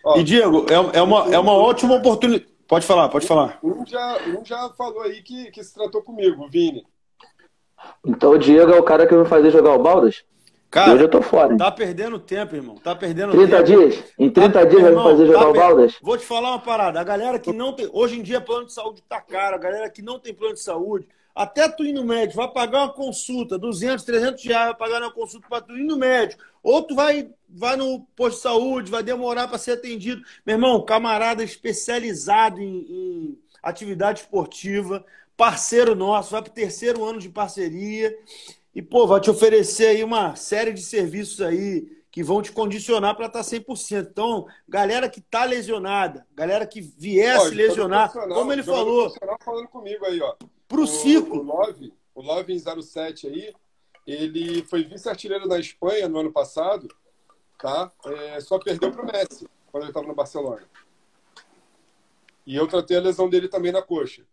Ó, e Diego, é, é, uma, é uma ótima oportunidade. Pode falar, pode falar. Um já, um já falou aí que, que se tratou comigo, Vini. Então o Diego é o cara que vai fazer jogar o Baldas? Cara, hoje eu tô fora. Hein? Tá perdendo tempo, irmão. Tá perdendo 30 tempo. dias? Em 30 tá, dias irmão, vai fazer jogar tá o Baldas? Vou te falar uma parada. A galera que não tem. Hoje em dia, plano de saúde tá caro. A galera que não tem plano de saúde até tu ir no médico, vai pagar uma consulta, 200, 300 reais, vai pagar uma consulta para tu ir no médico. Ou tu vai, vai no posto de saúde, vai demorar para ser atendido. Meu irmão, camarada especializado em, em atividade esportiva, parceiro nosso, vai para o terceiro ano de parceria. E, pô, vai te oferecer aí uma série de serviços aí que vão te condicionar para estar 100%. Então, galera que está lesionada, galera que viesse lesionar, como ele falou. falando comigo aí, ó. Pro o, ciclo. O Love, o Love em 07 aí, ele foi vice-artilheiro da Espanha no ano passado, tá? É, só perdeu pro Messi quando ele estava no Barcelona. E eu tratei a lesão dele também na coxa.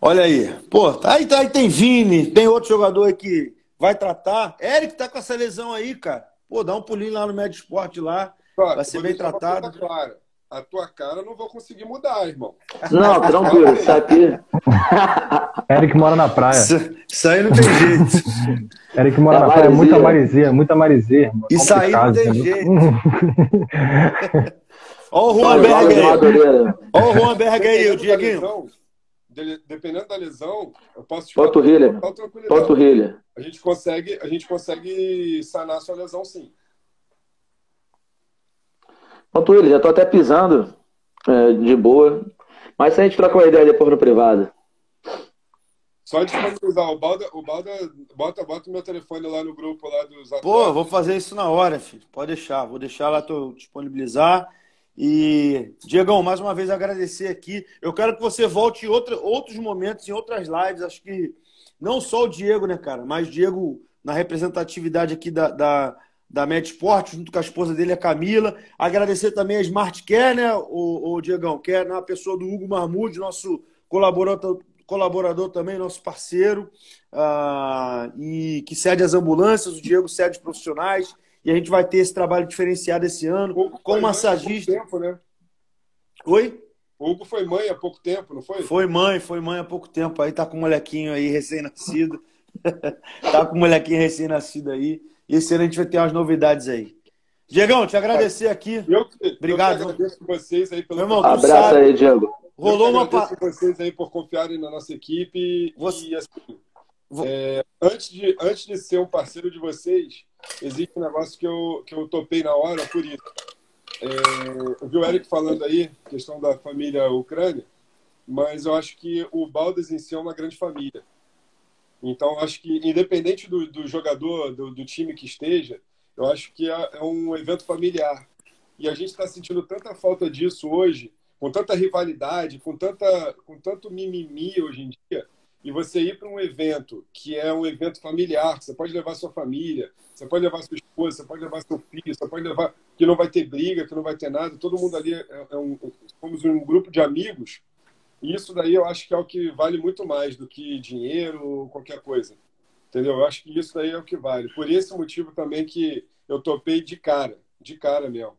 Olha aí. Pô, aí, aí tem Vini, tem outro jogador aí que vai tratar. Eric tá com essa lesão aí, cara. Pô, dá um pulinho lá no Médio Esporte lá. vai ser bem tratado. Clara a tua cara eu não vou conseguir mudar, irmão. Não, (laughs) tranquilo, isso aqui. (laughs) Eric mora na praia. Isso, aí não tem jeito. Eric mora é na praia, muita maresia, muita maresia. Isso aí não tem jeito. (laughs) Olha o Juan Berg aí. Olha o Juan Berg aí, o Dieguinho. Dependendo da lesão, eu posso te falar. Panturrilha. A gente consegue, a gente consegue sanar a sua lesão, sim. Quanto ele, já tô até pisando é, de boa. Mas a gente troca uma ideia depois no privado. Só disponibilizar. O Balda, o Balda bota, bota o meu telefone lá no grupo lá dos atletas. Pô, vou fazer isso na hora, filho. Pode deixar. Vou deixar lá, tô, disponibilizar. E, Diegão, mais uma vez agradecer aqui. Eu quero que você volte em outra, outros momentos, em outras lives. Acho que não só o Diego, né, cara? Mas Diego na representatividade aqui da, da, da Med Sport, junto com a esposa dele, a Camila. Agradecer também a Smart Care, né, o, o Diegão, que é na pessoa do Hugo Marmude, nosso colaborador, colaborador também, nosso parceiro, uh, e que cede as ambulâncias, o Diego cede os profissionais, e a gente vai ter esse trabalho diferenciado esse ano, Hugo com massagista. Tempo, né? Oi? O Hugo foi mãe há pouco tempo, não foi? Foi mãe, foi mãe há pouco tempo. Aí tá com um molequinho aí recém-nascido. (laughs) tá com um molequinho recém-nascido aí. E esse ano a gente vai ter umas novidades aí. Diegão, te agradecer aqui. Eu, Obrigado. Eu agradeço vocês aí pelo. Meu irmão, Abraço sabe, aí, Diego. Rolou uma. Agradeço vocês aí por confiarem na nossa equipe. Você... E assim, é, antes, de, antes de ser um parceiro de vocês, existe um negócio que eu, que eu topei na hora por isso. é, eu vi o Eric falando aí, questão da família Ucrânia, mas eu acho que o Baldas em si é uma grande família. Então, acho que, independente do, do jogador, do, do, time que esteja, eu acho que é, é um evento familiar. E a gente está sentindo tanta falta disso hoje, com tanta rivalidade, com, tanta, com tanto mimimi hoje em dia, e você ir para um evento que é um evento familiar, você pode levar sua família, você pode levar sua esposa, você pode levar seu filho, você pode levar que não vai ter briga, que não vai ter nada, todo mundo ali é, é um, somos um grupo de amigos. Isso daí eu acho que é o que vale muito mais do que dinheiro ou qualquer coisa. Entendeu? Eu acho que isso daí é o que vale. Por esse motivo também que eu topei de cara, de cara mesmo.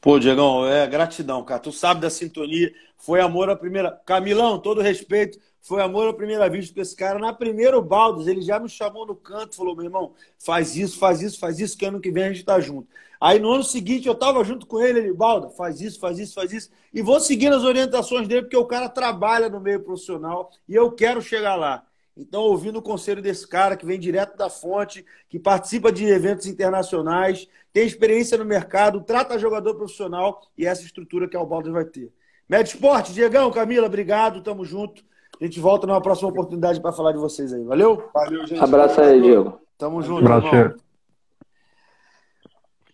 Pô, Diegão, é gratidão, cara. Tu sabe da sintonia. Foi amor à primeira. Camilão, todo respeito. Foi amor à primeira vista com esse cara. Na primeiro Baldos, ele já me chamou no canto, falou: meu irmão, faz isso, faz isso, faz isso, que ano que vem a gente tá junto. Aí no ano seguinte eu tava junto com ele, ele, Balda, faz isso, faz isso, faz isso. E vou seguindo as orientações dele, porque o cara trabalha no meio profissional e eu quero chegar lá. Então, ouvindo o conselho desse cara que vem direto da fonte, que participa de eventos internacionais, tem experiência no mercado, trata jogador profissional e essa estrutura que a Albaldas vai ter. Médio Esporte, Diegão, Camila, obrigado, tamo junto. A gente volta numa próxima oportunidade para falar de vocês aí. Valeu? Valeu, gente. Abraço aí, Diego. Tamo junto, Abraço. irmão.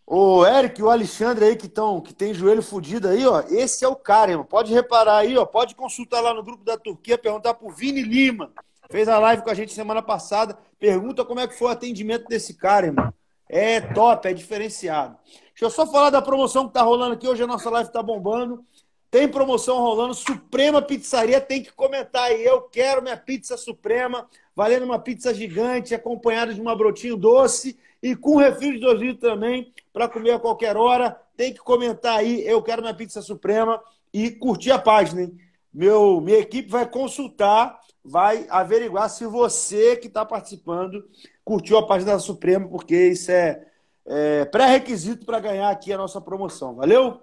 O Eric e o Alexandre aí que estão, que tem joelho fudido aí, ó. Esse é o cara, irmão. Pode reparar aí, ó. Pode consultar lá no grupo da Turquia, perguntar pro Vini Lima. Fez a live com a gente semana passada. Pergunta como é que foi o atendimento desse cara, irmão. É top, é diferenciado. Deixa eu só falar da promoção que tá rolando aqui. Hoje a nossa live tá bombando. Tem promoção rolando. Suprema Pizzaria tem que comentar aí. Eu quero minha pizza suprema, valendo uma pizza gigante, acompanhada de uma brotinho doce e com refri de dois litros também, para comer a qualquer hora. Tem que comentar aí. Eu quero minha pizza suprema e curtir a página, hein? Meu, minha equipe vai consultar vai averiguar se você que está participando curtiu a página da Suprema, porque isso é, é pré-requisito para ganhar aqui a nossa promoção. Valeu?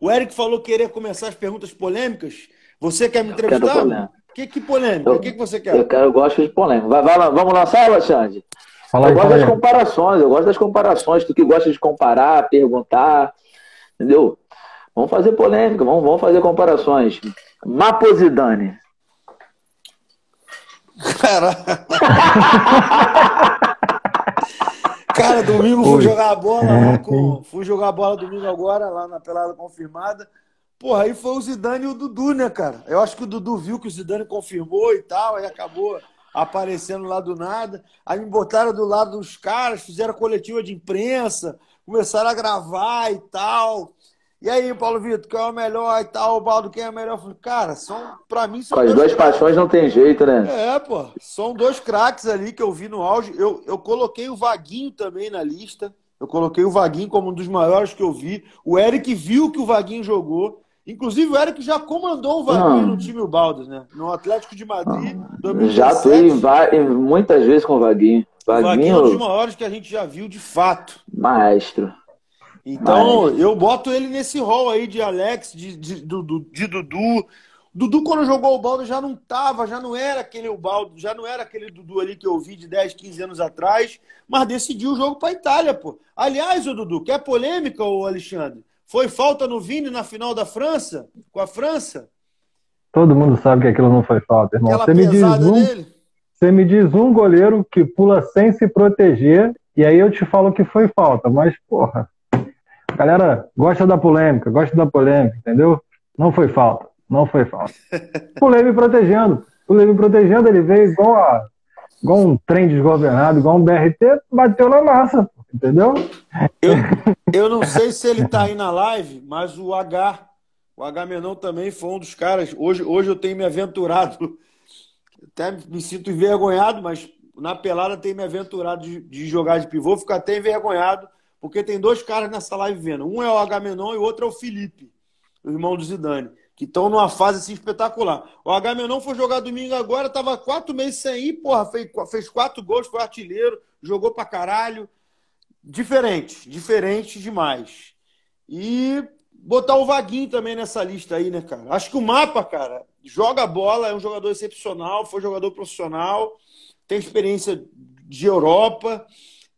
O Eric falou que querer começar as perguntas polêmicas. Você quer me entrevistar? Que, que polêmica? O que, que você quer? Eu, quero, eu gosto de polêmica. Vai, vai, vamos lançar, Alexandre? Fala eu gosto das comparações, eu gosto das comparações. Tu que gosta de comparar, perguntar, entendeu? Vamos fazer polêmica, vamos, vamos fazer comparações. Maposidane. Cara. (laughs) Cara, domingo fui jogar a bola lá com. Fui jogar a bola domingo agora, lá na pelada confirmada. Porra, aí foi o Zidane e o Dudu, né, cara? Eu acho que o Dudu viu que o Zidane confirmou e tal, aí acabou aparecendo lá do nada. Aí me botaram do lado dos caras, fizeram coletiva de imprensa, começaram a gravar e tal. E aí, Paulo Vitor, quem é o melhor e tal? O Baldo, quem é o melhor? Eu falei, cara, são, pra mim, são. As duas paixões não tem jeito, né? É, pô. São dois craques ali que eu vi no auge. Eu, eu coloquei o Vaguinho também na lista. Eu coloquei o Vaguinho como um dos maiores que eu vi. O Eric viu que o Vaguinho jogou. Inclusive, o Eric já comandou o Vaguinho no time Baldo, né? No Atlético de Madrid. 2017. Já fui muitas vezes com o Vaguinho. Vaguinho... O Vaguinho é um dos maiores que a gente já viu de fato. Maestro. Então, Mas... eu boto ele nesse rol aí de Alex, de, de, de, de Dudu. Dudu, quando jogou o Baldo, já não tava, já não era aquele Baldo, já não era aquele Dudu ali que eu vi de 10, 15 anos atrás, mas decidiu o jogo para Itália, pô. Aliás, o Dudu, quer polêmica, o Alexandre? Foi falta no Vini na final da França, com a França? Todo mundo sabe que aquilo não foi falta, irmão. Aquela você me diz um? Você me diz um goleiro que pula sem se proteger, e aí eu te falo que foi falta, mas, porra, galera gosta da polêmica, gosta da polêmica, entendeu? Não foi falta, não foi falta. (laughs) Pulei me protegendo, pulei me protegendo, ele veio igual, a, igual um trem desgovernado, igual um BRT, bateu na massa, entendeu? Eu, (laughs) eu não sei se ele tá aí na live, mas o H, o H Menão também foi um dos caras. Hoje, hoje eu tenho me aventurado, até me sinto envergonhado, mas na pelada tenho me aventurado de, de jogar de pivô, fico até envergonhado porque tem dois caras nessa live vendo. Um é o Agamenon e o outro é o Felipe, o irmão do Zidane, que estão numa fase assim espetacular. O Agamenon foi jogar domingo agora, tava quatro meses sem ir, porra, fez, fez quatro gols, foi artilheiro, jogou pra caralho. Diferente, diferente demais. E botar o Vaguinho também nessa lista aí, né, cara? Acho que o Mapa, cara, joga bola, é um jogador excepcional, foi jogador profissional, tem experiência de Europa,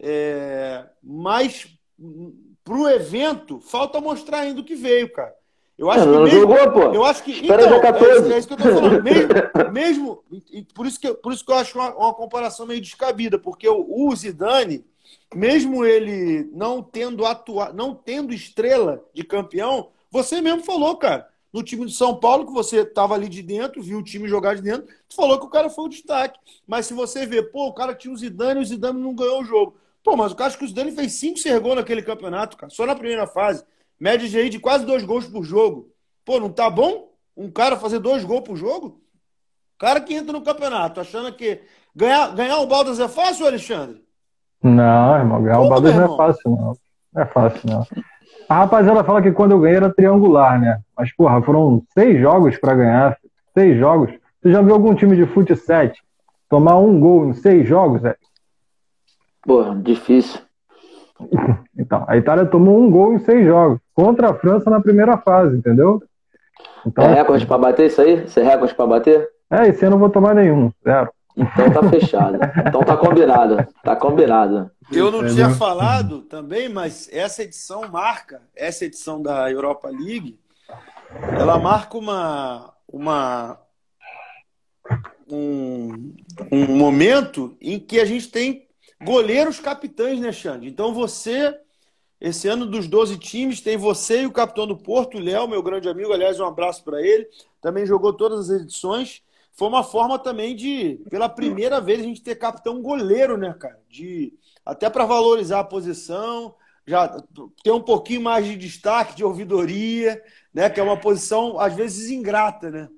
é, mas pro evento, falta mostrar ainda o que veio, cara. Eu acho que mesmo, jogou, pô. Eu acho que Espera então, 14. É, é, isso que eu tô falando. (laughs) Mesmo, mesmo por isso que por isso que eu acho uma, uma comparação meio descabida, porque o, o Zidane, mesmo ele não tendo atuar, não tendo estrela de campeão, você mesmo falou, cara, no time de São Paulo que você estava ali de dentro, viu o time jogar de dentro, tu falou que o cara foi o destaque. Mas se você vê, pô, o cara tinha o Zidane e o Zidane não ganhou o jogo. Pô, mas o cara acho que o Zidane fez 5, 6 gols naquele campeonato, cara, só na primeira fase. Média de, de quase dois gols por jogo. Pô, não tá bom? Um cara fazer dois gols por jogo? Cara que entra no campeonato achando que ganhar, ganhar o Baldas é fácil, Alexandre? Não, irmão, ganhar Como o Baldas não é fácil, não. Não é fácil, não. A rapaziada fala que quando eu ganhei era triangular, né? Mas, porra, foram seis jogos para ganhar. Seis jogos. Você já viu algum time de fute 7 tomar um gol em seis jogos, é? Porra, difícil. (laughs) Então, a Itália tomou um gol em seis jogos contra a França na primeira fase, entendeu? Então, é recorde para bater isso aí? Você é recorde para bater? É, esse ano eu não vou tomar nenhum, zero. Então tá fechado. Então tá combinado. Tá combinado. Eu não tinha falado também, mas essa edição marca, essa edição da Europa League, ela marca uma, uma um, um momento em que a gente tem goleiros capitães, né, Xande? Então você, esse ano dos 12 times, tem você e o capitão do Porto, Léo, meu grande amigo, aliás, um abraço para ele. Também jogou todas as edições. Foi uma forma também de, pela primeira vez, a gente ter capitão goleiro, né, cara? De, até para valorizar a posição, já ter um pouquinho mais de destaque, de ouvidoria, né? Que é uma posição, às vezes, ingrata, né?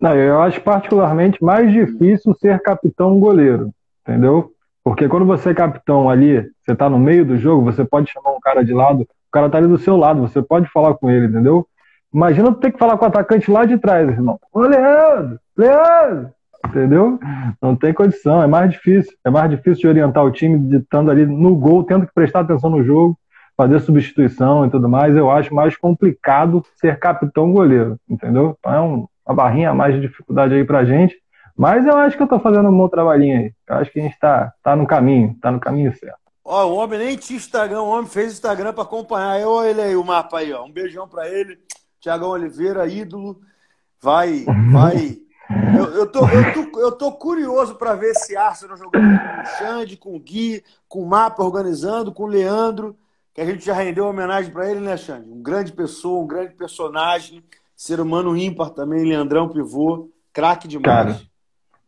Não, eu acho particularmente mais difícil ser capitão goleiro, entendeu? Porque quando você é capitão ali, você tá no meio do jogo, você pode chamar um cara de lado, o cara tá ali do seu lado, você pode falar com ele, entendeu? Imagina ter que falar com o atacante lá de trás, irmão. Ô, Leandro! Leandro! Entendeu? Não tem condição, é mais difícil. É mais difícil de orientar o time, estando ali no gol, tendo que prestar atenção no jogo, fazer substituição e tudo mais. Eu acho mais complicado ser capitão goleiro, entendeu? Então é um, uma barrinha a mais de dificuldade aí pra gente. Mas eu acho que eu tô fazendo um bom trabalhinho aí. Eu acho que a gente tá, tá no caminho, tá no caminho certo. Ó, o homem nem tinha Instagram, o homem fez Instagram para acompanhar. Eu, ele aí, o mapa aí, ó. Um beijão para ele. Tiagão Oliveira, ídolo. Vai, (laughs) vai. Eu, eu, tô, eu, tô, eu tô curioso para ver esse Arsenal jogando com o Xande, com o Gui, com o Mapa organizando, com o Leandro, que a gente já rendeu homenagem para ele, né, Xande? Um grande pessoa, um grande personagem, ser humano ímpar também, Leandrão Pivô, craque demais. Cara,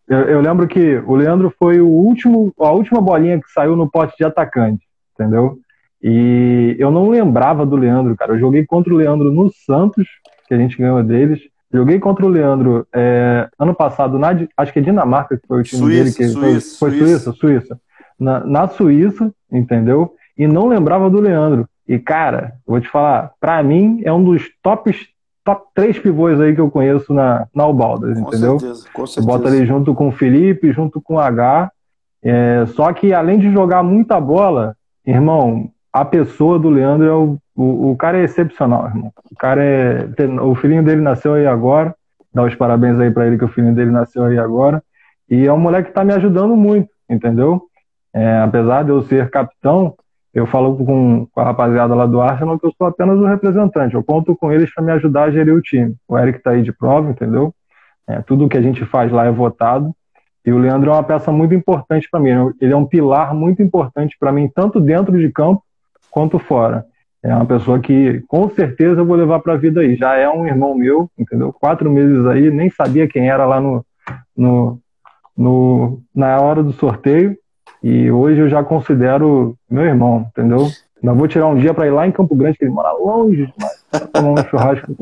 eu, eu, lembro que o Leandro foi o último, a última bolinha que saiu no pote de atacante, entendeu? E eu não lembrava do Leandro, cara. Eu joguei contra o Leandro no Santos, que a gente ganhou deles. Joguei contra o Leandro é, ano passado, na, acho que é Dinamarca, que foi o time Suíça, dele. Que Suíça, foi, foi Suíça, Suíça. Na, na, Suíça, entendeu? E não lembrava do Leandro. E, cara, vou te falar, para mim é um dos tops top três pivôs aí que eu conheço na, na Ubaldas, com entendeu? Certeza, com certeza. Bota ali junto com o Felipe, junto com o H. É, só que além de jogar muita bola, irmão, a pessoa do Leandro é o, o, o, cara é excepcional, irmão. O cara é. O filhinho dele nasceu aí agora. Dá os parabéns aí para ele que o filhinho dele nasceu aí agora. E é um moleque que tá me ajudando muito, entendeu? É, apesar de eu ser capitão, eu falo com, a rapaziada lá do Arsenal que eu sou apenas o representante. Eu conto com eles para me ajudar a gerir o time. O Eric está aí de prova, entendeu? É, tudo que a gente faz lá é votado. E o Leandro é uma peça muito importante para mim. Ele é um pilar muito importante para mim, tanto dentro de campo quanto fora. É uma pessoa que com certeza eu vou levar para a vida aí. Já é um irmão meu, entendeu? Quatro meses aí, nem sabia quem era lá no, no, no na hora do sorteio. E hoje eu já considero meu irmão, entendeu? Ainda vou tirar um dia para ir lá em Campo Grande, que ele mora longe demais. Tomar um churrasco,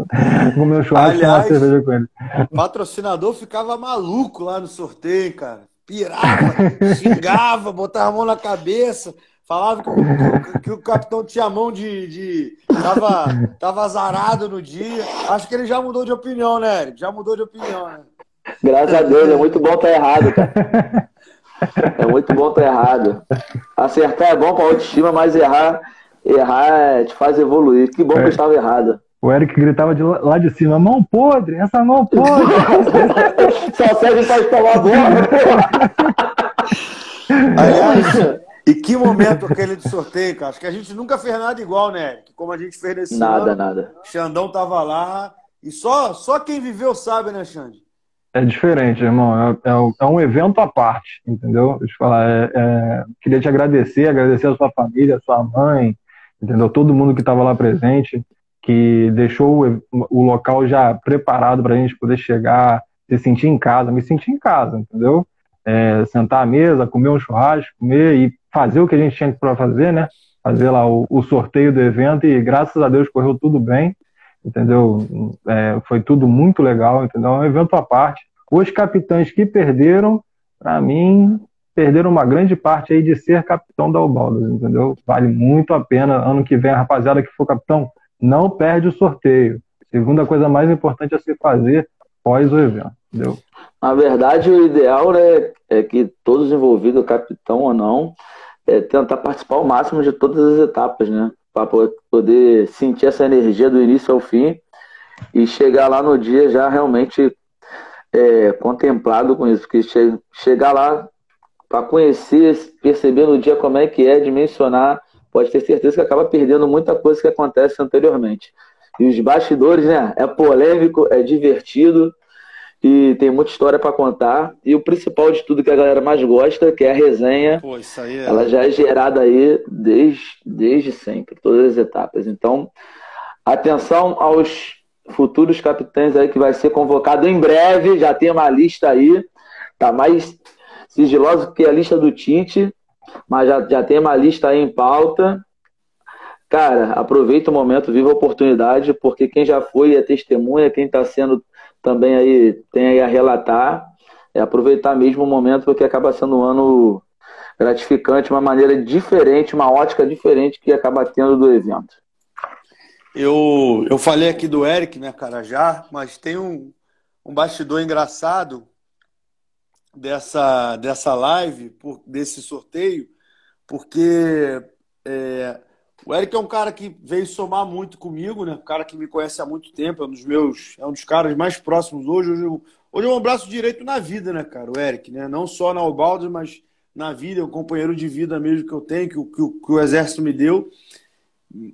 comer um churrasco e tomar cerveja com ele. O patrocinador ficava maluco lá no sorteio, cara. Pirava, xingava, botava a mão na cabeça, falava que, que, que, o capitão tinha mão de, de. tava, tava azarado no dia. Acho que ele já mudou de opinião, né, Eric? Já mudou de opinião, né? Graças a Deus, é muito bom estar tá errado, cara. (laughs) É muito bom estar errado. Acertar é bom para autoestima, mas errar, errar te faz evoluir. Que bom é. que eu estava errado. O Eric gritava de lá de cima, mão podre, essa mão podre. (laughs) Só serve para tomar bola, (laughs) Aliás, E que momento aquele de sorteio, cara. Acho que a gente nunca fez nada igual, né, Eric? Como a gente fez nesse nada, ano. Nada, nada. Xandão tava lá. E só, só quem viveu sabe, né, Xande? É diferente, irmão. É, é, é, um evento à parte, entendeu? Deixa eu falar. É, é, queria te agradecer, agradecer a sua família, a sua mãe, entendeu? Todo mundo que estava lá presente, que deixou o, o local já preparado para a gente poder chegar, se sentir em casa, me sentir em casa, entendeu? É, sentar à mesa, comer um churrasco, comer e fazer o que a gente tinha para fazer, né? Fazer lá o, o, sorteio do evento e graças a Deus correu tudo bem, entendeu? É, foi tudo muito legal, entendeu? É um evento à parte. Os capitães que perderam, para mim, perderam uma grande parte aí de ser capitão da Ubaldas, entendeu? Vale muito a pena. Ano que vem, a rapaziada que for capitão, não perde o sorteio. Segunda coisa mais importante a se fazer pós o evento, entendeu? Na verdade, o ideal né, é que todos envolvidos, capitão ou não, é tentar participar ao máximo de todas as etapas, né? Para poder sentir essa energia do início ao fim e chegar lá no dia já realmente é, contemplado com isso. Porque che chegar lá para conhecer, perceber no dia como é que é, dimensionar, pode ter certeza que acaba perdendo muita coisa que acontece anteriormente. E os bastidores, né? É polêmico, é divertido e tem muita história para contar. E o principal de tudo que a galera mais gosta, que é a resenha, Pô, é... ela já é gerada aí desde, desde sempre, todas as etapas. Então, atenção aos futuros capitães aí que vai ser convocado em breve, já tem uma lista aí, tá mais sigiloso que a lista do Tite, mas já, já tem uma lista aí em pauta. Cara, aproveita o momento, viva a oportunidade, porque quem já foi é testemunha, quem está sendo também aí tem aí a relatar, é aproveitar mesmo o momento, porque acaba sendo um ano gratificante, uma maneira diferente, uma ótica diferente que acaba tendo do evento. Eu, eu falei aqui do Eric, né, cara, já, mas tem um, um bastidor engraçado dessa, dessa live, por, desse sorteio, porque é, o Eric é um cara que veio somar muito comigo, né? Um cara que me conhece há muito tempo, é um dos meus, é um dos caras mais próximos hoje. Hoje, eu, hoje é um braço direito na vida, né, cara? O Eric, né? Não só na Ubaldi, mas na vida, é um companheiro de vida mesmo que eu tenho, que, que, que o Exército me deu.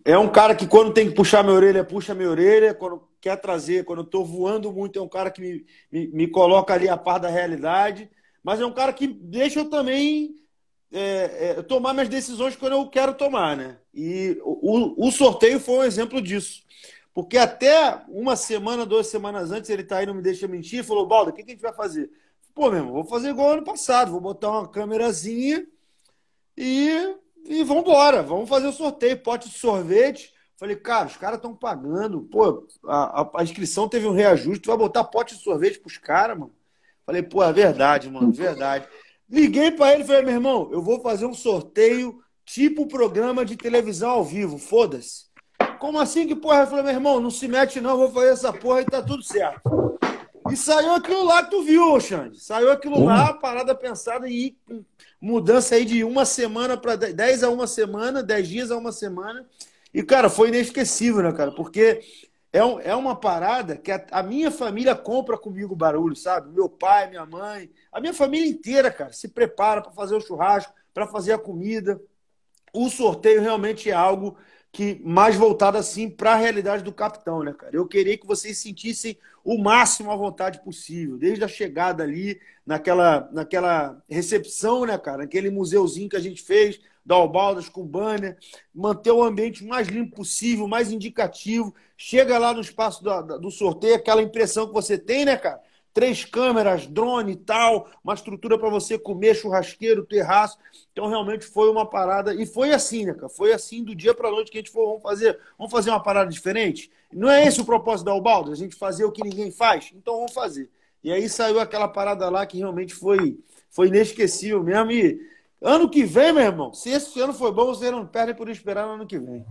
É um cara que quando tem que puxar minha orelha, puxa minha orelha. Quando quer trazer, quando eu tô voando muito, é um cara que me, me, me coloca ali a par da realidade. Mas é um cara que deixa eu também é, é, tomar minhas decisões quando eu quero tomar, né? E o, o sorteio foi um exemplo disso. Porque até uma semana, duas semanas antes, ele tá aí, não me deixa mentir, falou, Balda, o que, que a gente vai fazer? Pô, meu irmão, vou fazer igual ano passado, vou botar uma câmerazinha e e vamos embora, vamos fazer o sorteio, pote de sorvete. Falei, cara, os caras estão pagando. Pô, a, a, inscrição teve um reajuste, tu vai botar pote de sorvete pros caras, mano. Falei, pô, é verdade, mano, verdade. Liguei para ele e falei, meu irmão, eu vou fazer um sorteio tipo programa de televisão ao vivo, foda-se. Como assim que porra? Eu falei, meu irmão, não se mete não, vou fazer essa porra e tá tudo certo. E saiu aquilo lá que tu viu, Xande. Saiu aquilo uhum. lá, parada pensada e mudança aí de uma semana para dez a uma semana, dez dias a uma semana. E, cara, foi inesquecível, né, cara? Porque é, um, é uma parada que a, a, minha família compra comigo barulho, sabe? Meu pai, minha mãe, a minha família inteira, cara, se prepara para fazer o churrasco, para fazer a comida. O sorteio realmente é algo que mais voltado assim para a realidade do capitão, né, cara? Eu queria que vocês sentissem o máximo à vontade possível, desde a chegada ali, naquela, naquela recepção, né, cara? Aquele museuzinho que a gente fez, da Albaldas com banner, manter o ambiente mais limpo possível, mais indicativo. Chega lá no espaço do, do sorteio, aquela impressão que você tem, né, cara? três câmeras, drone e tal, uma estrutura para você comer, churrasqueiro, terraço. Então realmente foi uma parada e foi assim, né, cara? Foi assim do dia para noite que a gente falou, vamos fazer, vamos fazer uma parada diferente. Não é esse o propósito da Ubaldo, a gente fazer o que ninguém faz. Então vamos fazer. E aí saiu aquela parada lá que realmente foi foi inesquecível mesmo e ano que vem, meu irmão, se esse ano foi bom, você não perde por esperar no ano que vem.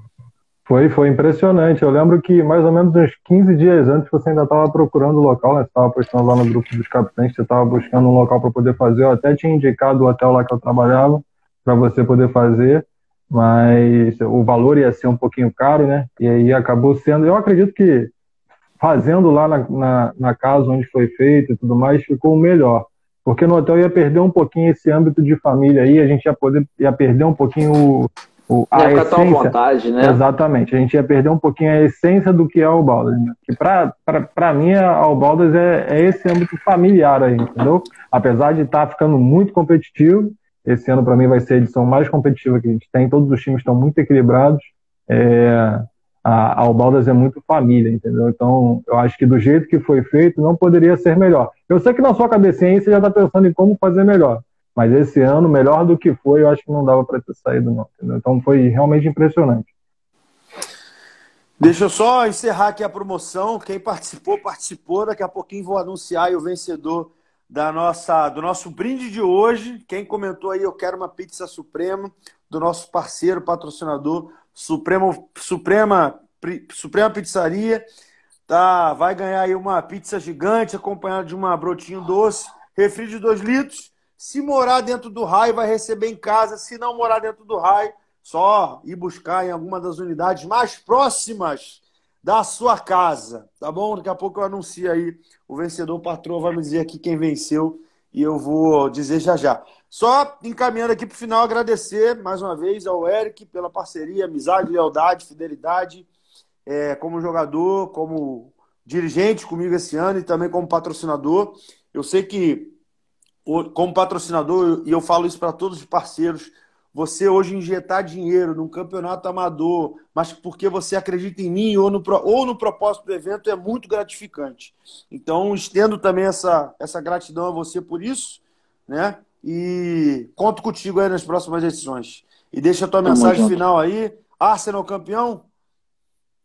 Foi, foi impressionante. Eu lembro que mais ou menos uns 15 dias antes você ainda estava procurando o local, né? Você estava postando lá no grupo dos capitães, você estava buscando um local para poder fazer. Eu até tinha indicado o hotel lá que eu trabalhava para você poder fazer, mas o valor ia ser um pouquinho caro, né? E aí acabou sendo. Eu acredito que fazendo lá na, na, na casa onde foi feito e tudo mais, ficou melhor. Porque no hotel ia perder um pouquinho esse âmbito de família aí, a gente ia poder ia perder um pouquinho o, o a ia essência. Vontade, né? Exatamente, a gente ia perder um pouquinho a essência do que é o Baldas. Né? Que para mim a Baldas é, é esse âmbito familiar aí, entendeu? Apesar de estar tá ficando muito competitivo, esse ano para mim vai ser a edição mais competitiva que a gente tem, todos os times estão muito equilibrados. É, a, a Albaldas é muito família, entendeu? Então, eu acho que do jeito que foi feito, não poderia ser melhor. Eu sei que na sua cabecinha você já está pensando em como fazer melhor, mas esse ano, melhor do que foi, eu acho que não dava para ter saído, não. Entendeu? Então, foi realmente impressionante. Deixa eu só encerrar aqui a promoção. Quem participou, participou. Daqui a pouquinho vou anunciar o vencedor da nossa, do nosso brinde de hoje. Quem comentou aí, eu quero uma pizza suprema, do nosso parceiro, patrocinador, Supremo, Suprema, Suprema Pizzaria. Tá, vai ganhar aí uma pizza gigante acompanhada de uma brotinho doce, refri de 2 litros. Se morar dentro do raio, vai receber em casa. Se não morar dentro do raio, só ir buscar em alguma das unidades mais próximas da sua casa, tá bom? Daqui a pouco eu anuncio aí o vencedor, o patrão vai me dizer aqui quem venceu e eu vou dizer já já. Só encaminhando aqui para o final, agradecer mais uma vez ao Eric pela parceria, amizade, lealdade, fidelidade, é, como jogador, como dirigente comigo esse ano e também como patrocinador. Eu sei que, como patrocinador, e eu falo isso para todos os parceiros, você hoje injetar dinheiro num campeonato amador, mas porque você acredita em mim ou no, ou no propósito do evento, é muito gratificante. Então, estendo também essa, essa gratidão a você por isso, né? E conto contigo aí nas próximas edições. E deixa a tua mensagem final aí. Arsenal campeão?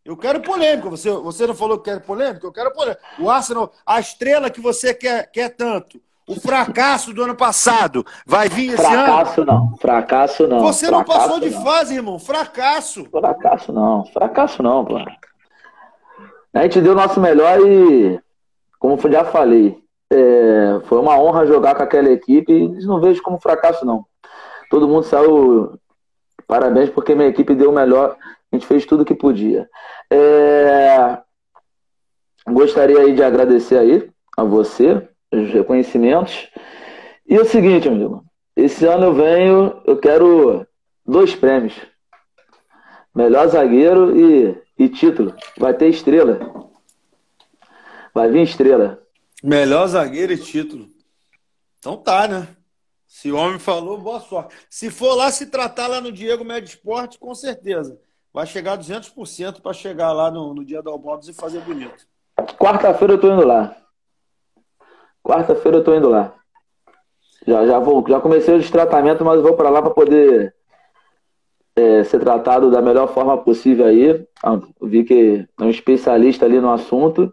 Eu quero polêmica. Você, você não falou que quer polêmica? Eu quero polêmica. O Arsenal, a estrela que você quer, quer tanto, o fracasso do ano passado vai vir esse fracasso, ano? Fracasso não, fracasso não. Você fracasso não passou de não. fase, irmão. Fracasso. Fracasso não, fracasso não, pô. A gente deu o nosso melhor e, como já falei, é, foi uma honra jogar com aquela equipe e não vejo como fracasso não. Todo mundo saiu, parabéns porque minha equipe deu o melhor, a gente fez tudo que podia. É, gostaria aí de agradecer aí a você, os reconhecimentos. E é o seguinte, amigo. Esse ano eu venho, eu quero dois prêmios. Melhor zagueiro e, e título. Vai ter estrela. Vai vir estrela. Melhor zagueiro e título. Então tá, né? Se o homem falou, boa sorte. Se for lá se tratar lá no Diego Médio Esporte, com certeza. Vai chegar 200% para chegar lá no, no dia do Albodos e fazer bonito. Quarta-feira eu tô indo lá. Quarta-feira eu tô indo lá. Já, já, vou, já comecei o tratamento, mas vou para lá para poder é, ser tratado da melhor forma possível aí. Ah, vi que é um especialista ali no assunto.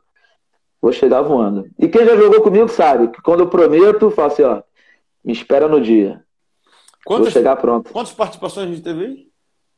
Vou chegar voando. E quem já jogou comigo sabe que quando eu prometo, falo assim, ó, me espera no dia. Quantas, vou chegar pronto. Quantas participações a gente teve aí?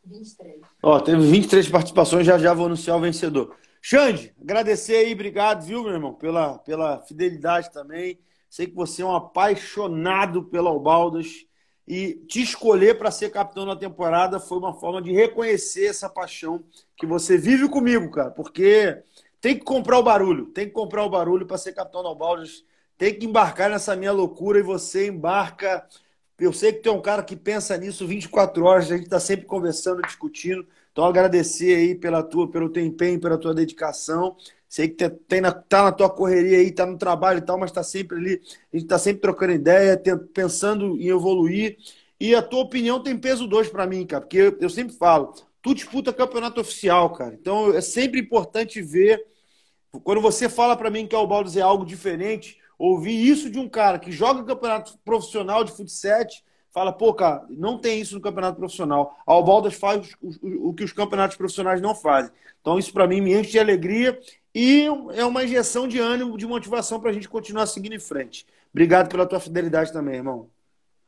23. Ó, teve 23 participações, já já vou anunciar o vencedor. Xande, agradecer aí, obrigado, viu, meu irmão, pela, pela fidelidade também. Sei que você é um apaixonado pela Albaldas e te escolher para ser capitão na temporada foi uma forma de reconhecer essa paixão que você vive comigo, cara, porque tem que comprar o barulho, tem que comprar o barulho para ser capitão da Albaldas, tem que embarcar nessa minha loucura e você embarca. Eu sei que tu é um cara que pensa nisso 24 horas, a gente está sempre conversando, discutindo. Então, agradecer aí pela tua, pelo teu empenho, pela tua dedicação. Sei que tem na, tá na tua correria aí, tá no trabalho e tal, mas está sempre ali, a gente está sempre trocando ideia, pensando em evoluir. E a tua opinião tem peso dois para mim, cara, porque eu, eu, sempre falo, tu disputa campeonato oficial, cara. Então é sempre importante ver, quando você fala para mim que o Baldos é algo diferente, ouvir isso de um cara que joga campeonato profissional de futsal fala, pô, cara, não tem isso no campeonato profissional. A Albaldas faz o, o, que os campeonatos profissionais não fazem. Então, isso para mim me enche de alegria e é uma injeção de ânimo, de motivação para a gente continuar seguindo em frente. Obrigado pela tua fidelidade também, irmão.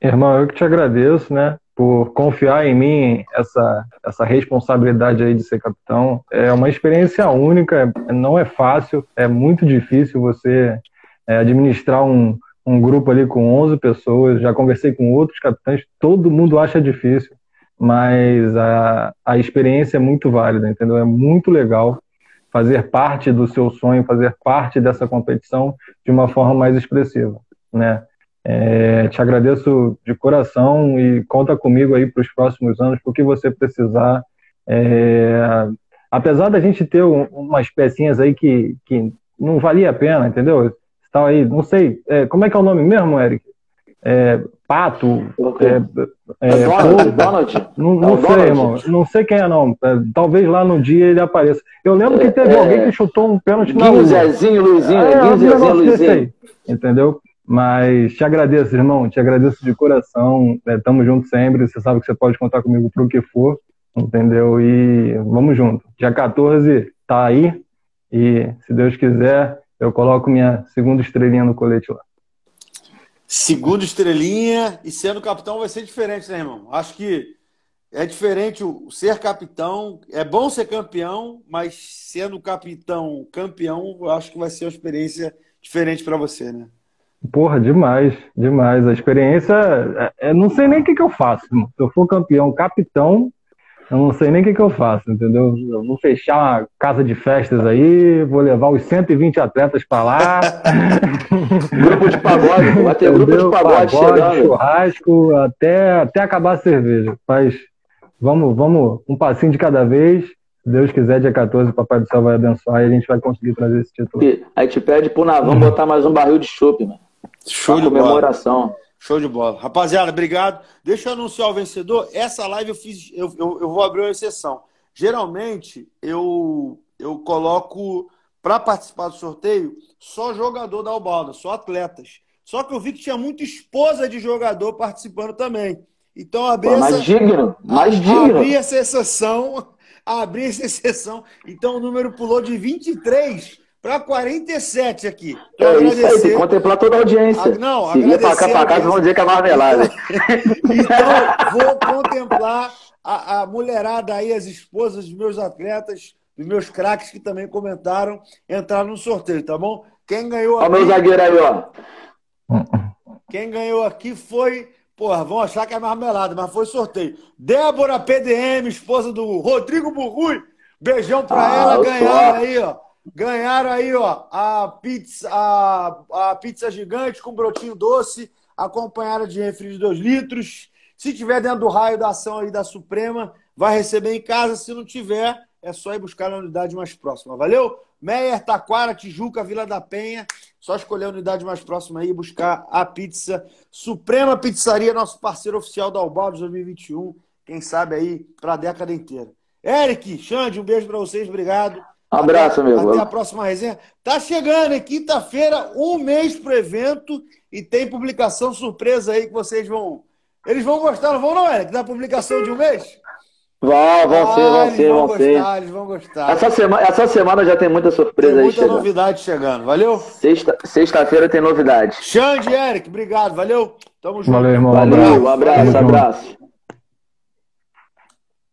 Irmão, eu que te agradeço, né, por confiar em mim essa, essa responsabilidade aí de ser capitão. É uma experiência única, não é fácil, é muito difícil você é, administrar um, um grupo ali com 11 pessoas, já conversei com outros capitães, todo mundo acha difícil, mas a, a experiência é muito válida, entendeu? É muito legal fazer parte do seu sonho, fazer parte dessa competição de uma forma mais expressiva, né? É, te agradeço de coração e conta comigo aí para os próximos anos, porque você precisar. É, apesar da gente ter um, umas pecinhas aí que, que não valia a pena, entendeu? Estão aí, não sei, é, como é que é o nome mesmo, Eric? É, Pato, é, é, Donald, Donald. Não, não sei, Donald. irmão, não sei quem é não. É, talvez lá no dia ele apareça. Eu lembro que teve alguém que chutou um pênalti na rua. Zezinho, Luizinho, é, Zezinho, Luizinho. Aí, entendeu? Mas te agradeço, irmão, te agradeço de coração. É, tamo junto sempre. Você sabe que você pode contar comigo pro que for, entendeu? E vamos junto. Dia 14 tá aí. E se Deus quiser, eu coloco minha segunda estrelinha no colete lá. Segunda estrelinha e sendo capitão vai ser diferente, né, irmão? Acho que é diferente o ser capitão. É bom ser campeão, mas sendo capitão campeão, eu acho que vai ser uma experiência diferente para você, né? Porra, demais, demais. A experiência, é, é, não sei nem o que, que eu faço. Se eu for campeão, capitão, eu não sei nem o que, que eu faço, entendeu? Eu vou fechar uma casa de festas aí, vou levar os 120 atletas para lá. (laughs) grupo de pagode, vai ter grupo de pagode, pagode churrasco, até, até acabar a cerveja. Mas vamos, vamos um passinho de cada vez. Se Deus quiser, dia 14, o Papai do Céu vai abençoar e a gente vai conseguir trazer esse título. Aí te pede pro Navão botar mais um barril de chope, mano. Show de comemoração. Bola. Show de bola. Rapaziada, obrigado. Deixa eu anunciar o vencedor. Essa live eu fiz, eu, eu, eu vou abrir uma exceção. Geralmente, eu, eu coloco para participar do sorteio só jogador da Albalda, só atletas. Só que eu vi que tinha muita esposa de jogador participando também. Então abri Pô, mais essa, digno, mais digno. Abri essa exceção, (laughs) abri essa exceção. Então o número pulou de 23 para 47 aqui. Então, é isso aí, tem que contemplar toda a audiência. A, não, Se vir para cá para casa, vão dizer que é marmelada. então, vou contemplar a, a, mulherada aí, as esposas dos meus atletas, dos meus craques que também comentaram, entrar no sorteio, tá bom? Quem ganhou aqui... Olha o meu zagueiro aí, ó. Quem ganhou aqui foi... Porra, vão achar que é marmelada, mas foi sorteio. Débora PDM, esposa do Rodrigo Burrui. Beijão pra ah, ela, ganharam aí, ó. Ganharam aí, ó, a pizza, a, a pizza gigante com brotinho doce, acompanhada de refri de 2 litros. Se tiver dentro do raio da ação aí da Suprema, vai receber em casa. Se não tiver, é só ir buscar na unidade mais próxima. Valeu? Meier, Taquara, Tijuca, Vila da Penha. Só escolher a unidade mais próxima aí e buscar a pizza. Suprema Pizzaria, nosso parceiro oficial da Albaldo 2021. Quem sabe aí para a década inteira. Eric, Xande, um beijo para vocês. Obrigado. Abraço, amigo. Até a próxima resenha. Tá chegando, hein? Quinta-feira, um mês pro evento e tem publicação surpresa aí que vocês vão. Eles vão gostar, não vão, não, Eric? Da publicação de um mês? Vão, vão ah, ser, vão ser, vão, vão ser. Gostar, eles vão gostar. Essa semana, essa semana já tem muita surpresa tem muita aí chegando. novidade chegando, valeu? Sexta-feira sexta tem novidade. Xande, Eric, obrigado, valeu? Tamo junto. Valeu, irmão. Valeu, um abraço, abraço. abraço.